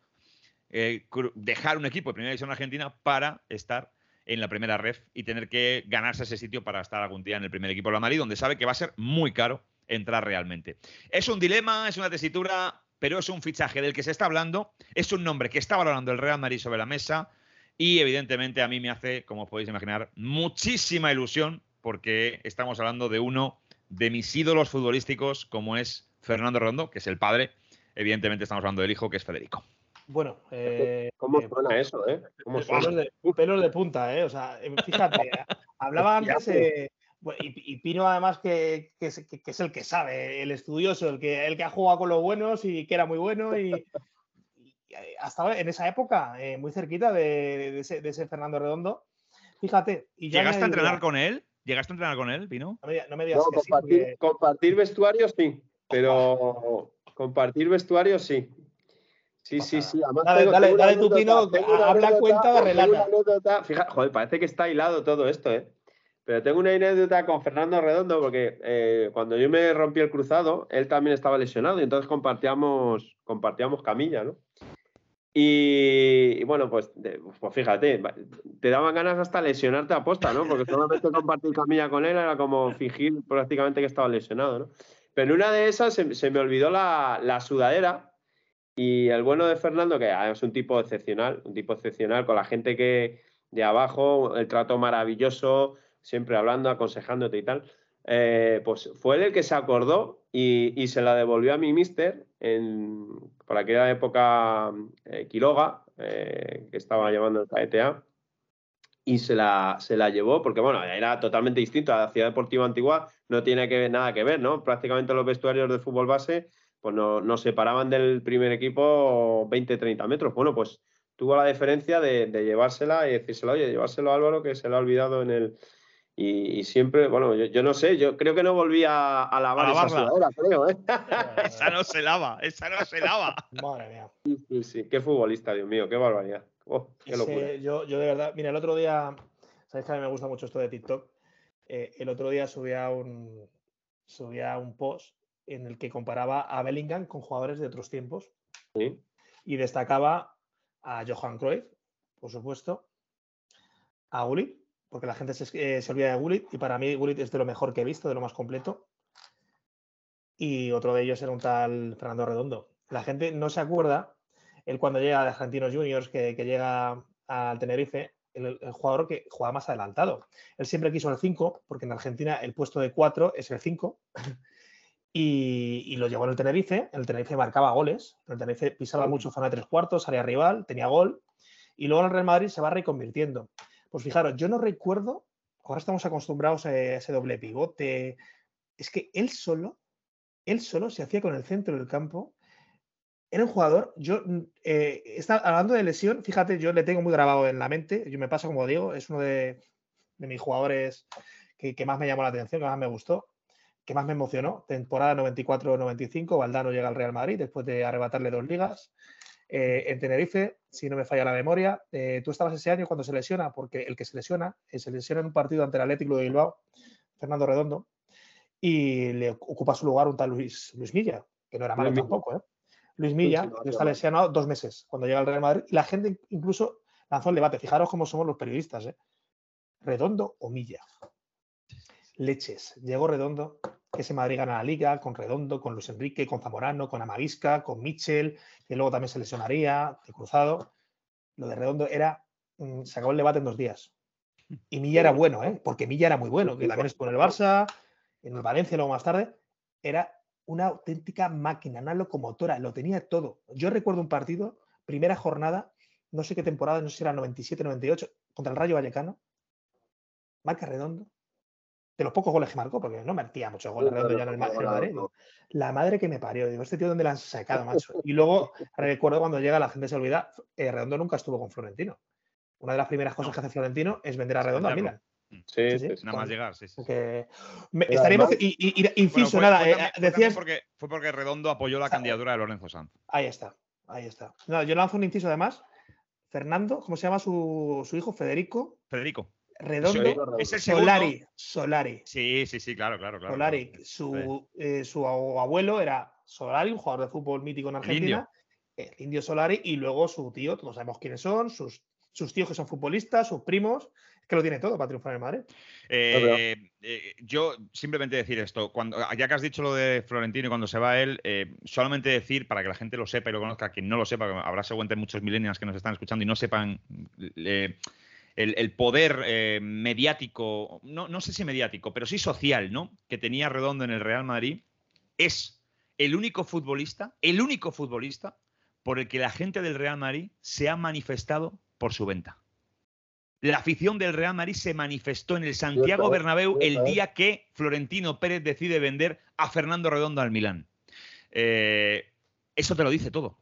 eh, dejar un equipo de primera división argentina para estar en la primera ref y tener que ganarse ese sitio para estar algún día en el primer equipo de la Madrid, donde sabe que va a ser muy caro entrar realmente. Es un dilema, es una tesitura, pero es un fichaje del que se está hablando, es un nombre que está valorando el Real Madrid sobre la mesa y evidentemente a mí me hace, como podéis imaginar, muchísima ilusión porque estamos hablando de uno de mis ídolos futbolísticos como es Fernando Rondo, que es el padre, evidentemente estamos hablando del hijo que es Federico. Bueno, eh, ¿cómo eh, suena eso, eh? ¿Cómo suena? Pelos, de, punta, ¿eh? O sea, em, fíjate, hablaba antes, eh, y, Pino además que, es, el que sabe, el estudioso, el que, el que ha jugado con los buenos y que era muy bueno y, hasta en esa época, muy cerquita de, ese, Fernando Redondo. Fíjate. Y ¿Llegaste a entrenar con él? ¿Llegaste a entrenar con él, Pino? No me, digas que compartir, sí, compartir vestuario sí, pero compartir vestuario sí. Sí, sí, sí. dale, dale, dale tu pino, habla cuenta de relata. Fíjate, joder, parece que está hilado todo esto, ¿eh? Pero tengo una anécdota con Fernando Redondo porque eh, cuando yo me rompí el cruzado, él también estaba lesionado y entonces compartíamos, compartíamos camilla, ¿no? Y, bueno, pues, pues fíjate, te daban ganas hasta lesionarte a posta, ¿no? Porque solamente compartir camilla con él era como fingir prácticamente que estaba lesionado, ¿no? Pero en una de esas se, me olvidó la, la, sudadera y el bueno de Fernando, que es un tipo excepcional, un tipo excepcional con la gente que de abajo, el trato maravilloso, siempre hablando, aconsejándote y tal, eh, pues fue el que se acordó y, se la devolvió a mi mister en, por aquella época eh, Quiroga, eh, que estaba llevando el KETA, y se la, se la llevó, porque bueno, era totalmente distinto. A la Ciudad Deportiva Antigua no tiene que, nada que ver, ¿no? Prácticamente los vestuarios de fútbol base pues no, nos separaban del primer equipo 20-30 metros. Bueno, pues tuvo la diferencia de, de, llevársela y decírsela, oye, llevárselo a Álvaro que se lo ha olvidado en el, y, siempre, bueno, yo, no sé, yo creo que no volví a, lavar esa sudadera, creo, ¿eh? esa no se lava, esa no se lava. Madre mía. Sí, sí, qué futbolista, Dios mío, qué barbaridad. Oh, qué locura. yo, yo de verdad, mira, el otro día, sabes que a mí me gusta mucho esto de TikTok. Eh, el otro día subía un, subía un post en el que comparaba a Bellingham con jugadores de otros tiempos. ¿Sí? Y destacaba a Johan Cruyff, por supuesto, a Uli porque la gente eh, se, olvida de Gullit y para mí Gullit es de lo mejor que he visto, de lo más completo. Y otro de ellos era un tal Fernando Redondo. La gente no se acuerda, él cuando llega de Argentinos Juniors, que, llega al Tenerife, el, jugador que juega más adelantado. Él siempre quiso el 5, porque en Argentina el puesto de 4 es el 5. Y, lo llevó en el Tenerife. El Tenerife marcaba goles. El Tenerife pisaba mucho zona de tres cuartos, área rival, tenía gol. Y luego el Real Madrid se va reconvirtiendo. Pues fijaros, yo no recuerdo, ahora estamos acostumbrados a ese doble pivote, es que él solo, él solo se hacía con el centro del campo. Era un jugador, yo, eh, está, hablando de lesión, fíjate, yo le tengo muy grabado en la mente, yo me pasa como digo, es uno de, mis jugadores que, que, más me llamó la atención, que más me gustó, que más me emocionó. Temporada 94-95, Valdano llega al Real Madrid después de arrebatarle dos ligas. Eh, en Tenerife, si no me falla la memoria, eh, tú estabas ese año cuando se lesiona, porque el que se lesiona, eh, se lesiona en un partido ante el Atlético de Bilbao, Fernando Redondo, y le ocupa su lugar un tal Luis, Luis Milla, que no era malo tampoco, ¿eh? Luis Milla, que está lesionado dos meses cuando llega al Real Madrid, y la gente incluso lanzó el debate. Fijaros cómo somos los periodistas, ¿eh? ¿Redondo o Milla? Leches. Llegó Redondo, que ese Madrid gana la liga con Redondo, con Luis Enrique, con Zamorano, con Amavisca, con Mitchell, que luego también se lesionaría, cruzado. Lo de Redondo era, mm, se acabó el debate en dos días. Y Milla era bueno, ¿eh? porque Milla era muy bueno, que también estuvo en el Barça, en el Valencia luego más tarde. Era una auténtica máquina, una locomotora, lo tenía todo. Yo recuerdo un partido, primera jornada, no sé qué temporada, no sé si era 97-98, contra el Rayo Vallecano, marca Redondo, de los pocos goles que marcó, porque no metía muchos goles redondo ya en el, Madrid. La madre que me parió, digo, este tío dónde la han sacado, macho. Y luego recuerdo cuando llega, la gente se olvida, eh, Redondo nunca estuvo con Florentino. Una de las primeras cosas que hace Florentino es vender a Redondo a Milan. Mm. Sí, sí, nada más llegar, sí. sí. estaremos, y, inciso, nada, fue, eh, decías... porque, fue porque Redondo apoyó la candidatura de Lorenzo Sanz. Ahí está, ahí está. No, yo lanzo un inciso además. Fernando, ¿cómo se llama su, su hijo? Federico. Federico. Redondo, es el Solari. Solari. Sí, sí, sí, claro, claro. claro Solari. Su, eh, su, abuelo era Solari, un jugador de fútbol mítico en Argentina. El indio. Solari, y luego su tío, todos sabemos quiénes son, sus, sus tíos que son futbolistas, sus primos, es que lo tiene todo para triunfar en Madrid. Eh, eh, yo simplemente decir esto, cuando, ya que has dicho lo de Florentino y cuando se va él, solamente decir, para que la gente lo sepa y lo conozca, quien no lo sepa, habrá seguramente muchos millennials que nos están escuchando y no sepan el, poder eh, mediático, no, no sé si mediático, pero sí social, ¿no? Que tenía Redondo en el Real Madrid, es el único futbolista, el único futbolista por el que la gente del Real Madrid se ha manifestado por su venta. La afición del Real Madrid se manifestó en el Santiago Bernabéu el día que Florentino Pérez decide vender a Fernando Redondo al Milán. Eh, eso te lo dice todo.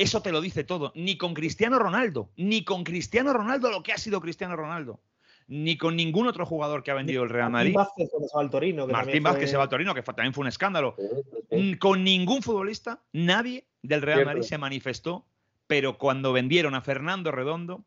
Eso te lo dice todo. Ni con Cristiano Ronaldo, ni con Cristiano Ronaldo lo que ha sido Cristiano Ronaldo, ni con ningún otro jugador que ha vendido el Real Madrid. Martín Vázquez se va al Torino. Martín Vázquez se va al Torino, que también fue un escándalo. Con ningún futbolista, nadie del Real Madrid se manifestó pero cuando vendieron a Fernando Redondo,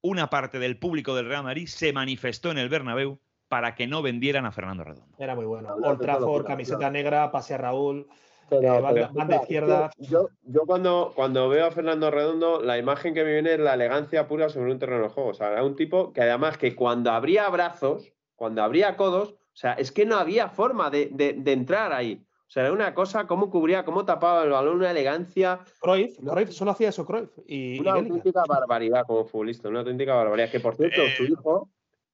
una parte del público del Real Madrid se manifestó en el Bernabéu para que no vendieran a Fernando Redondo. Era muy bueno. Old Trafford, camiseta negra, pase a Raúl. Pero- Eh, banda- pero, banda escucha, izquierda. es que Yo, yo cuando, cuando veo a Fernando Redondo, la imagen que me viene es la elegancia pura sobre un terreno de juego. O sea, era un tipo que además que cuando abría brazos, cuando abría codos, o sea, es que no había forma de, de- de entrar ahí. O sea, era una cosa, cómo cubría, cómo tapaba el balón, una elegancia, Cruyff, No. Cruyff, solo hacía eso Cruyff. Y, una auténtica barbaridad como futbolista, una auténtica barbaridad. Que por cierto, Eh, su hijo,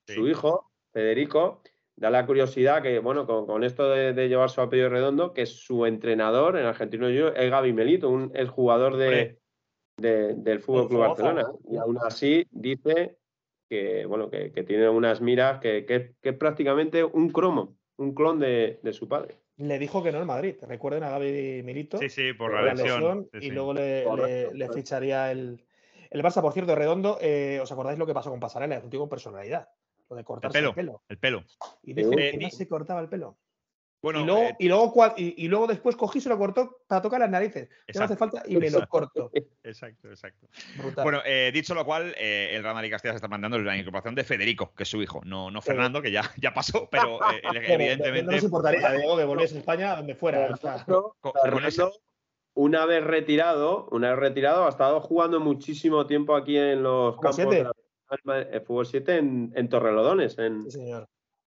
sí. su hijo, Federico, da la curiosidad que, bueno, con, con esto de, de llevar su apellido redondo, que su entrenador en Argentino es Gaby Melito, un el jugador de, del Fútbol Club. Barcelona. Y aún así dice que, bueno, que, que tiene unas miras que, que- que es prácticamente un cromo, un clon de, de su padre. Le dijo que no el Madrid. Recuerden a Gaby Milito. Sí, sí, por la la lesión. lesión, Sí, y luego le, Correcto, le- ficharía el, el Barça, por cierto, redondo. eh, ¿Os acordáis lo que pasó con Pasarela? Es un tío con personalidad. Lo de cortarse pelo. el pelo. El pelo. Y Sí. que no se cortaba el pelo. Bueno, y, luego, eh, y, luego, cua- y, y luego después cogí y se lo cortó para tocar las narices. Ya no hace Exacto. falta y me lo Exacto. corto. exacto, exacto. Brutal. Bueno, eh, dicho lo cual, eh, el Madrid Castilla se está planteando la incorporación de Federico, que es su hijo, no, no Fernando, que ya, ya pasó, pero eh, Bueno, No evidentemente. nos importaría, Diego, que volviese a España donde fuera. o sea, Fernando, con- con ese- una vez retirado, una vez retirado, ha estado jugando muchísimo tiempo aquí en los campos siete. de la el fútbol 7 en, en Torrelodones, en, sí, señor.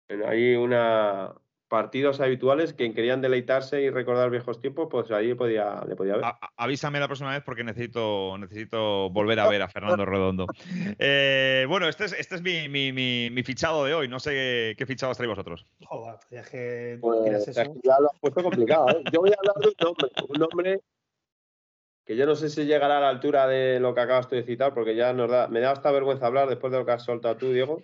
en ahí una partidos habituales, quien querían deleitarse y recordar viejos tiempos, pues ahí podía, le podía ver. A- avísame la próxima vez porque necesito, necesito volver a ver a Fernando Redondo. Eh, bueno, este es, este es mi, mi- mi- mi fichado de hoy. No sé qué fichados traéis vosotros. Joder, ya que Pues, eso. ya lo has puesto complicado. ¿eh? Yo voy a hablar de un nombre, un nombre que yo no sé si llegará a la altura de lo que acabas tú de citar, porque ya nos da, me da hasta vergüenza hablar después de lo que has soltado tú, Diego.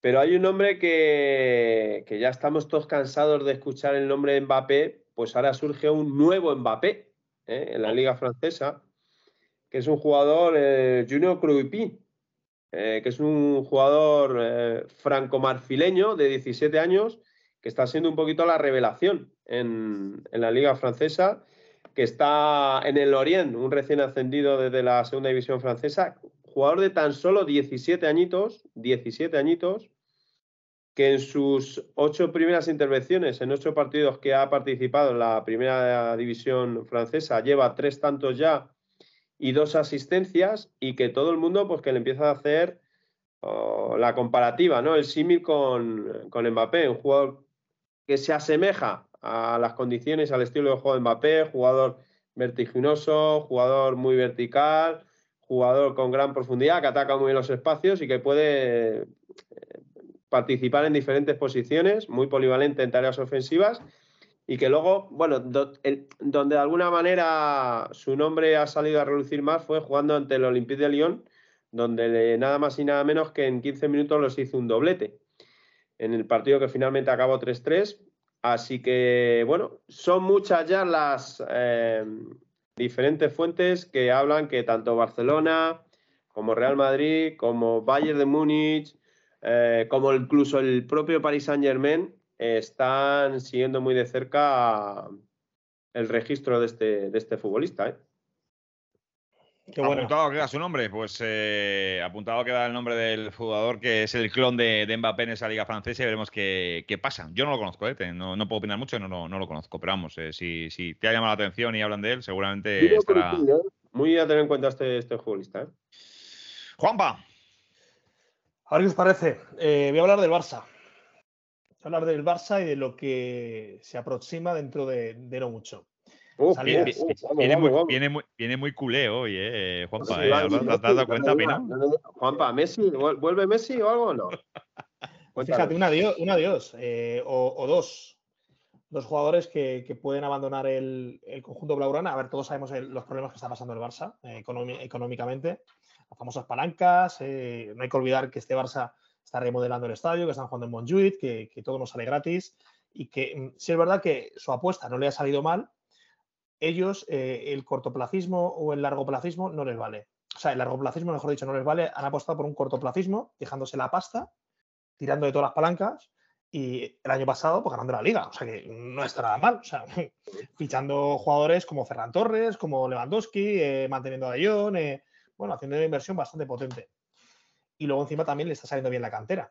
Pero hay un nombre que, que ya estamos todos cansados de escuchar el nombre de Mbappé, pues ahora surge un nuevo Mbappé ¿eh? en la liga francesa, que es un jugador, eh, Junior Cruipi, eh, que es un jugador franco-marfileño de 17 años, que está siendo un poquito la revelación en, en la liga francesa, que está en el Lorient, un recién ascendido desde la segunda división francesa, jugador de tan solo 17 añitos, 17 añitos, que en sus ocho primeras intervenciones, en ocho partidos que ha participado en la primera división francesa, lleva tres tantos ya y dos asistencias, y que todo el mundo, pues que le empieza a hacer oh, la comparativa, ¿no? El símil con, con Mbappé, un jugador que se asemeja a las condiciones, al estilo de juego de Mbappé, jugador vertiginoso, jugador muy vertical, jugador con gran profundidad, que ataca muy bien los espacios y que puede eh, participar en diferentes posiciones, muy polivalente en tareas ofensivas y que luego, bueno, donde de alguna manera su nombre ha salido a relucir más fue jugando ante el Olympique de Lyon, donde nada más y nada menos que en 15 minutos los hizo un doblete en el partido que finalmente acabó 3-3. Así que, bueno, son muchas ya las eh, diferentes fuentes que hablan que tanto Barcelona como Real Madrid, como Bayern de Múnich, eh, como incluso el propio Paris Saint Germain están siguiendo muy de cerca el registro de este, de este futbolista. Qué bueno. Apuntado queda su nombre, pues eh, apuntado queda el nombre del jugador que es el clon de, de Mbappé en esa liga francesa y veremos qué, qué pasa. Yo no lo conozco, ¿eh? No, no puedo opinar mucho, no, lo- no lo conozco, pero vamos, eh, si, si te ha llamado la atención y hablan de él, seguramente estará. Muy a tener en cuenta este, este futbolista. ¿eh? Juanpa, A ver qué os parece. Eh, voy a hablar del Barça. Voy a hablar del Barça y de lo que se aproxima dentro de, de no mucho. Viene, uf, uf, vamos, viene vamos, muy, vamos. viene muy- viene muy culé hoy, eh, Juanpa. Sí, eh, ¿Te has dado cuenta, no. Juanpa, Messi, ¿vuel- ¿vuelve Messi o algo o no? Cuéntanos. Fíjate, un adiós, un adiós eh, o, o dos. Dos jugadores que, que pueden abandonar el, el conjunto blaugrana. A ver, todos sabemos el- los problemas que está pasando el Barça eh, económicamente. Las famosas palancas. eh, no hay que olvidar que este Barça está remodelando el estadio, que están jugando en Montjuic, que, que todo no sale gratis. Y que mm, sí es verdad que su apuesta no le ha salido mal. Ellos, eh, el cortoplacismo o el largoplacismo no les vale. O sea, el largoplacismo, mejor dicho, no les vale. Han apostado por un cortoplacismo, dejándose la pasta tirando de todas las palancas y el año pasado pues, ganando la liga, o sea que no está nada mal. O sea, fichando jugadores como Ferran Torres, como Lewandowski, eh, manteniendo a Jong, eh, bueno, haciendo una inversión bastante potente. Y luego encima también le está saliendo bien la cantera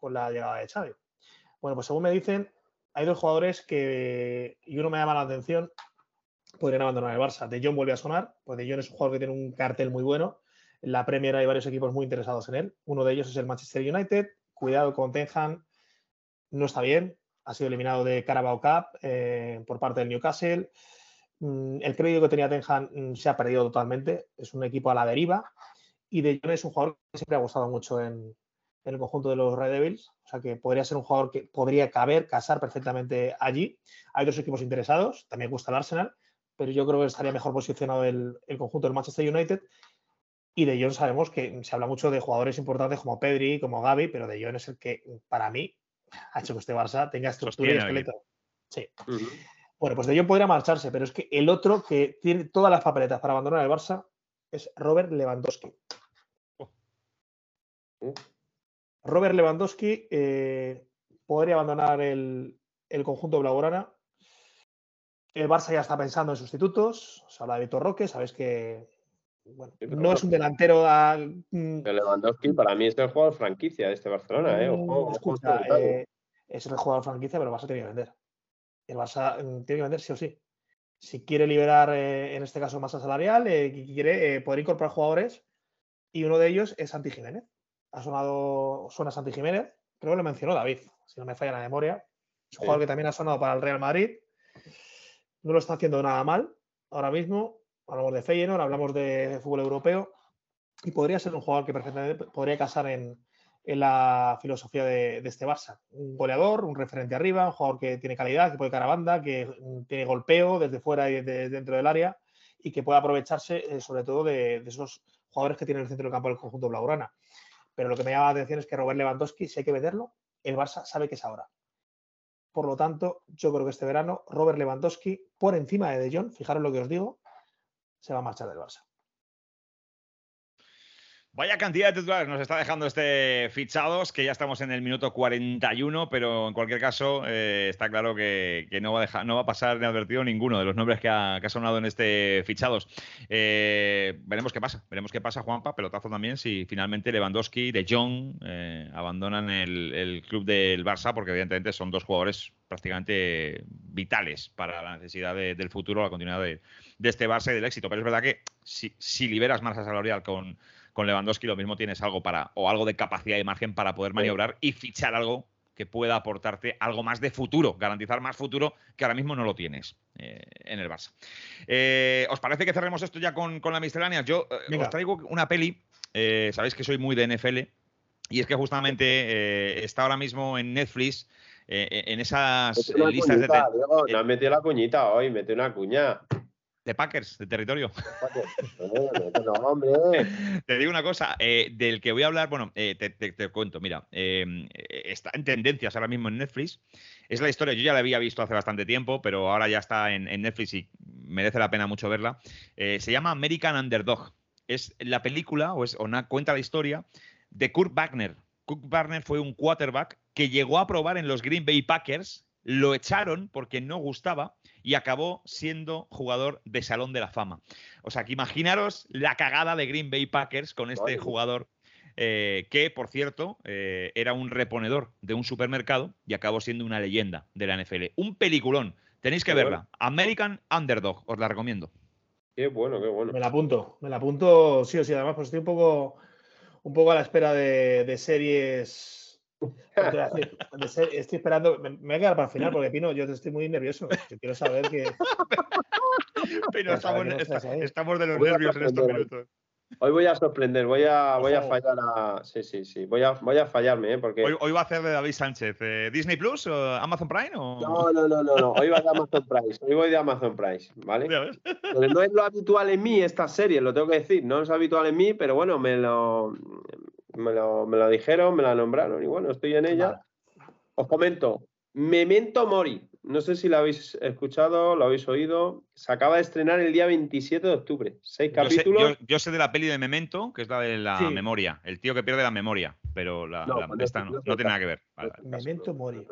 con la llegada de Xavi. Bueno, pues según me dicen, hay dos jugadores que, y uno me llama la atención, podrían abandonar el Barça. De Jong vuelve a sonar, pues De Jong es un jugador que tiene un cartel muy bueno. En la Premier hay varios equipos muy interesados en él. Uno de ellos es el Manchester United. Cuidado con Tenham, no está bien. Ha sido eliminado de Carabao Cup eh, por parte del Newcastle. Mm, el crédito que tenía Tenham mm, se ha perdido totalmente. Es un equipo a la deriva. Y De Jong es un jugador que siempre ha gustado mucho en, en el conjunto de los Red Devils. O sea que podría ser un jugador que podría caber, casar perfectamente allí. Hay otros equipos interesados, también gusta el Arsenal, pero yo creo que estaría mejor posicionado el, conjunto del Manchester United. Y de Jong sabemos que se habla mucho de jugadores importantes como Pedri, como Gaby, pero de Jong es el que para mí ha hecho que este Barça tenga estructura y esqueleto. Sí. Bueno, pues de Jong podría marcharse, pero es que el otro que tiene todas las papeletas para abandonar el Barça es Robert Lewandowski. Oh. Uh. Robert Lewandowski eh, podría abandonar el, conjunto blaugrana. El Barça ya está pensando en sustitutos. Se habla de Vitor Roque, sabes que no es un delantero a. Mm, Lewandowski para mí es el jugador franquicia de este Barcelona. ¿eh? Mm, eh es el jugador franquicia, pero el Barça tiene que vender. El Barça mm, tiene que vender sí o sí. Si quiere liberar, eh, en este caso, masa salarial, quiere poder incorporar jugadores, y uno de ellos es Santi Jiménez ha sonado, suena Santi Jiménez, creo que lo mencionó David, si no me falla la memoria. Es un jugador que también ha sonado para el Real Madrid. No lo está haciendo nada mal ahora mismo. Hablamos de Feyenoord, hablamos de, fútbol europeo y podría ser un jugador que perfectamente podría casar en, la filosofía de, este Barça. Un goleador, un referente arriba, un jugador que tiene calidad, que puede cara banda, que tiene golpeo desde fuera y dentro del área y que puede aprovecharse eh, sobre todo de, esos jugadores que tiene el centro del campo del conjunto blaugrana. Pero lo que me llama la atención es que Robert Lewandowski, si hay que venderlo, el Barça sabe que es ahora. Por lo tanto, yo creo que este verano Robert Lewandowski, por encima de De Jong, fijaros lo que os digo, se va a marchar del Barça. Vaya cantidad de titulares nos está dejando este fichados, que ya estamos en el minuto 41, pero en cualquier caso eh, está claro que, no, va a dejar, no va pasar advertido ninguno de los nombres que ha, sonado en este fichados. Eh, veremos qué pasa, veremos qué pasa, Juanpa, pelotazo también, si finalmente Lewandowski, De Jong eh, abandonan el, club del Barça, porque evidentemente son dos jugadores prácticamente vitales para la necesidad del futuro, la continuidad de, este Barça y del éxito. Pero es verdad que si, si liberas masa salarial con con Lewandowski lo mismo tienes algo para, o algo de capacidad y margen para poder maniobrar y fichar algo que pueda aportarte algo más de futuro, garantizar más futuro que ahora mismo no lo tienes eh, en el Barça. Eh, ¿Os parece que cerremos esto ya con, la miscelánea? Yo eh, os traigo una peli, sabéis que soy muy de NFL, y es que justamente está ahora mismo en Netflix, en esas listas de... Diego, no has metido la cuñita hoy, mete una cuña de Packers, de territorio. te digo una cosa, eh, del que voy a hablar, bueno, eh, te, cuento, mira, em, está en tendencias ahora mismo en Netflix. Es la historia, yo ya la había visto hace bastante tiempo, pero ahora ya está en, Netflix y merece la pena mucho verla. Eh, se llama American Underdog. Es la película, o, es, o una, cuenta la historia de Kurt Wagner. Kurt Wagner fue un quarterback que llegó a probar en los Green Bay Packers, lo echaron porque no gustaba y acabó siendo jugador de Salón de la Fama. O sea, que imaginaros la cagada de Green Bay Packers con este jugador eh, que, por cierto, eh, era un reponedor de un supermercado y acabó siendo una leyenda de la NFL. Un peliculón. Tenéis que verla. American Underdog, os la recomiendo. Qué bueno, qué bueno. Me la apunto, me la apunto sí o sí. Además, pues estoy un poco, un poco a la espera de series estoy esperando, me, voy a quedar para el final porque Pino, yo estoy muy nervioso. Yo quiero saber que. Pero estamos, estamos, de los nervios en estos minutos. Hoy voy a sorprender, voy a, voy a fallar a. Sí, sí, sí. Voy a, voy a fallarme, ¿eh? Porque... Hoy, va a hacer de David Sánchez. Eh, ¿Disney Plus o Amazon Prime? O... No, no, no, no, Hoy va de Amazon Prime. Hoy voy de Amazon Prime, ¿vale? Pero no es lo habitual en mí esta serie, lo tengo que decir. No es habitual en mí, pero bueno, me lo, me lo, me lo dijeron, me la nombraron y bueno, estoy en ella. Os comento, Memento Mori, no sé si la habéis escuchado, lo habéis oído. Se acaba de estrenar el día 27 de octubre. Seis capítulos. Yo sé, de la peli de Memento, que es la de la memoria. El tío que pierde la memoria, pero la, no, esta no, tiene nada que ver. Memento Mori.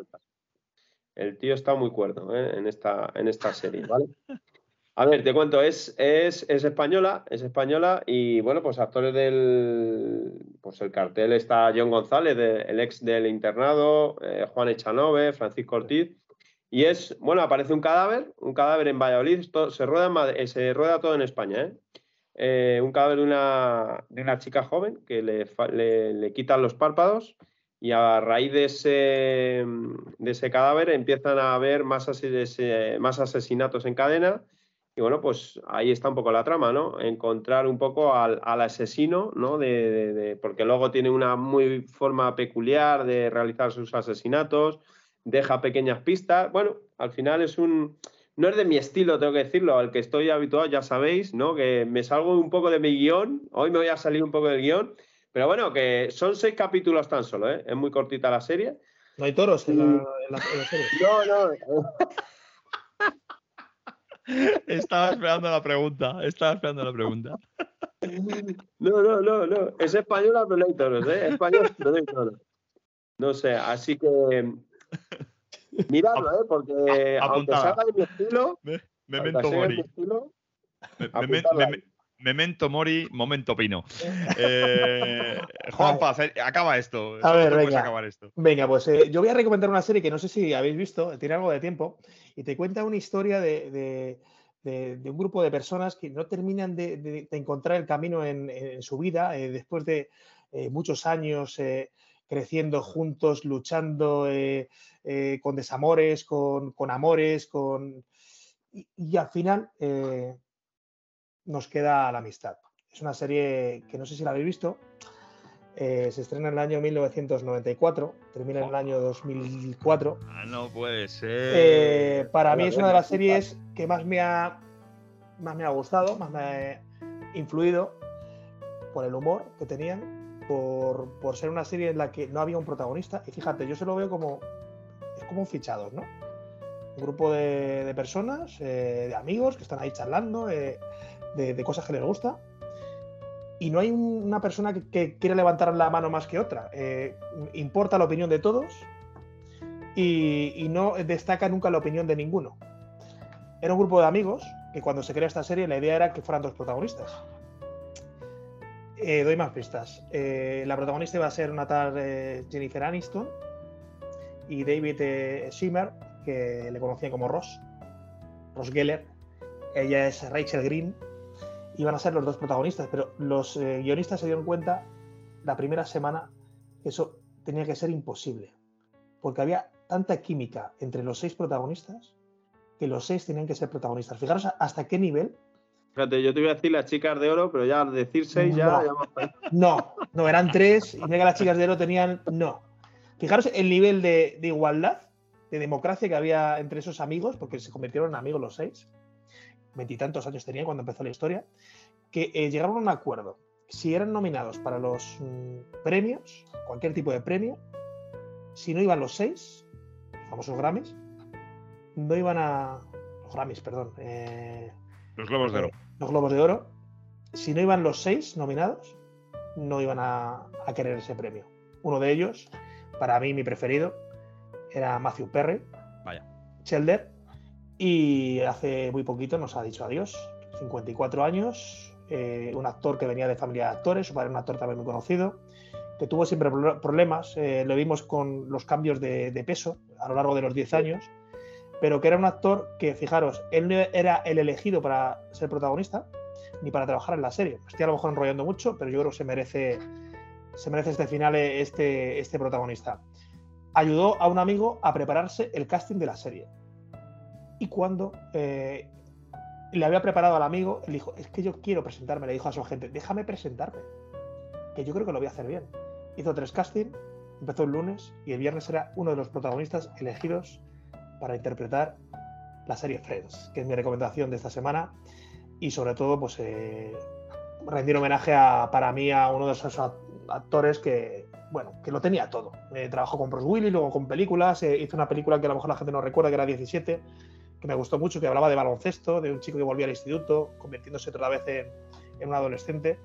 El tío está muy cuerdo ¿eh? en, esta, en esta serie, ¿vale? A ver, te cuento, es, es, española, es española y bueno, pues actores del, pues el cartel está John González, el ex del internado, eh, Juan Echanove, Francisco Ortiz y es, bueno, aparece un cadáver, un cadáver en Valladolid, se, rueda eh, se rueda todo en España, ¿eh? un cadáver de una, de una, chica joven que le, le, quitan los párpados y a raíz de ese, de ese cadáver empiezan a haber más, más asesinatos en cadena y bueno, pues ahí está un poco la trama, ¿no? Encontrar un poco al, asesino, ¿no? De, porque luego tiene una muy forma peculiar de realizar sus asesinatos, deja pequeñas pistas. Bueno, al final es un... No es de mi estilo, tengo que decirlo, al que estoy habituado, ya sabéis, ¿no? Que me salgo un poco de mi guion, hoy me voy a salir un poco del guion, pero bueno, que son seis capítulos tan solo, ¿eh? Es muy cortita la serie. No hay toros en la, en la serie. No, no. Estaba esperando la pregunta. Estaba esperando la pregunta. No, no, no, no. Es española, pero no hay toros, ¿eh? Español, pero no hay toros. No sé, así que. Miradlo, ¿eh? Porque aunque salga de mi estilo. Me, memento Mori. Estilo, me, memento Mori, momento Pino. Eh, Juanpa, acaba esto. A ver, venga. Acabar esto? Venga, pues eh, yo voy a recomendar una serie que no sé si habéis visto, tiene algo de tiempo y te cuenta una historia de, un grupo de personas que no terminan de, encontrar el camino en, su vida eh, después de eh, muchos años creciendo juntos, luchando con desamores, con, amores, con... Y, al final nos queda la amistad. Es una serie que no sé si la habéis visto, eh, se estrena en el año 1994, termina en el año 2004. Ah, no puede ser. Eh, para mí es una de las series que más me ha, más me ha gustado, más me ha influido por el humor que tenían, por, por, ser una serie en la que no había un protagonista. Y fíjate, yo se lo veo como, es como un fichado, ¿no? Un grupo de, personas, eh, de amigos que están ahí charlando de, cosas que les gusta y no hay una persona que, quiera levantar la mano más que otra. Eh, importa la opinión de todos y, no destaca nunca la opinión de ninguno. Era un grupo de amigos que cuando se crea esta serie la idea era que fueran dos protagonistas. Eh, doy más pistas. Eh, la protagonista iba a ser una tal Jennifer Aniston y David Schimmer, que le conocían como Ross, Ross Geller. Ella es Rachel Green, iban a ser los dos protagonistas, pero los eh, guionistas se dieron cuenta la primera semana que eso tenía que ser imposible, porque había tanta química entre los seis protagonistas que los seis tenían que ser protagonistas. Fijaros hasta qué nivel. Fíjate, yo te iba a decir las chicas de oro, pero ya al decir seis ya, No, no, eran tres y mira que las chicas de oro tenían. No. Fijaros el nivel de, de igualdad, de democracia que había entre esos amigos, porque se convirtieron en amigos los seis veintitantos años tenía cuando empezó la historia, que eh, llegaron a un acuerdo. Si eran nominados para los mm, premios, cualquier tipo de premio, si no iban los seis, los famosos Grammys, no iban a. Los Grammys, perdón. Eh, los Globos de Oro. los Globos de Oro. Si no iban los seis nominados, no iban a, a querer ese premio. Uno de ellos, para mí mi preferido, era Matthew Perry. Vaya. Chelder, y hace muy poquito nos ha dicho adiós, 54 años, eh, un actor que venía de familia de actores, su padre un actor también muy conocido, que tuvo siempre problemas, eh, lo vimos con los cambios de, peso a lo largo de los 10 años, pero que era un actor que, fijaros, él no era el elegido para ser protagonista ni para trabajar en la serie. Estoy a lo mejor enrollando mucho, pero yo creo que se merece, se merece este final, este, este protagonista. Ayudó a un amigo a prepararse el casting de la serie y cuando eh, le había preparado al amigo, le dijo, es que yo quiero presentarme, le dijo a su agente, déjame presentarme, que yo creo que lo voy a hacer bien. Hizo tres castings, empezó el lunes y el viernes era uno de los protagonistas elegidos para interpretar la serie Friends, que es mi recomendación de esta semana y sobre todo pues eh, rendir homenaje para mí a uno de esos actores que, bueno, que lo tenía todo. Eh, trabajó con Bruce Willis, luego con películas, eh, hizo una película que a lo mejor la gente no recuerda, que era 17, me gustó mucho, que hablaba de baloncesto, de un chico que volvía al instituto, convirtiéndose otra vez en, un adolescente,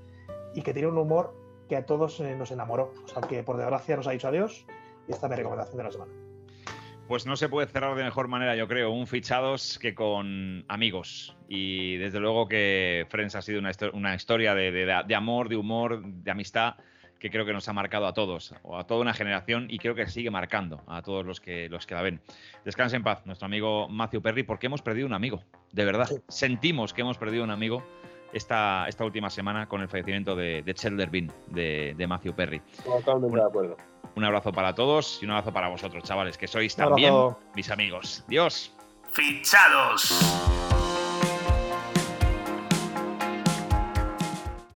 y que tiene un humor que a todos eh, nos enamoró. O sea, que por desgracia nos ha dicho adiós, y esta es mi recomendación de la semana. Pues no se puede cerrar de mejor manera, yo creo, un fichados que con amigos. Y desde luego que Friends ha sido una, histo- una historia de amor, de humor, de amistad, que creo que nos ha marcado a todos, o a toda una generación, y creo que sigue marcando a todos los que, los que la ven. Descanse en paz, nuestro amigo Matthew Perry, porque hemos perdido un amigo, de verdad. Sí. Sentimos que hemos perdido un amigo esta, esta última semana con el fallecimiento de, de Chandler Bing, de, de Matthew Perry. Totalmente de acuerdo. Un abrazo para todos y un abrazo para vosotros, chavales, que sois Un también mis amigos. Dios. Fichados.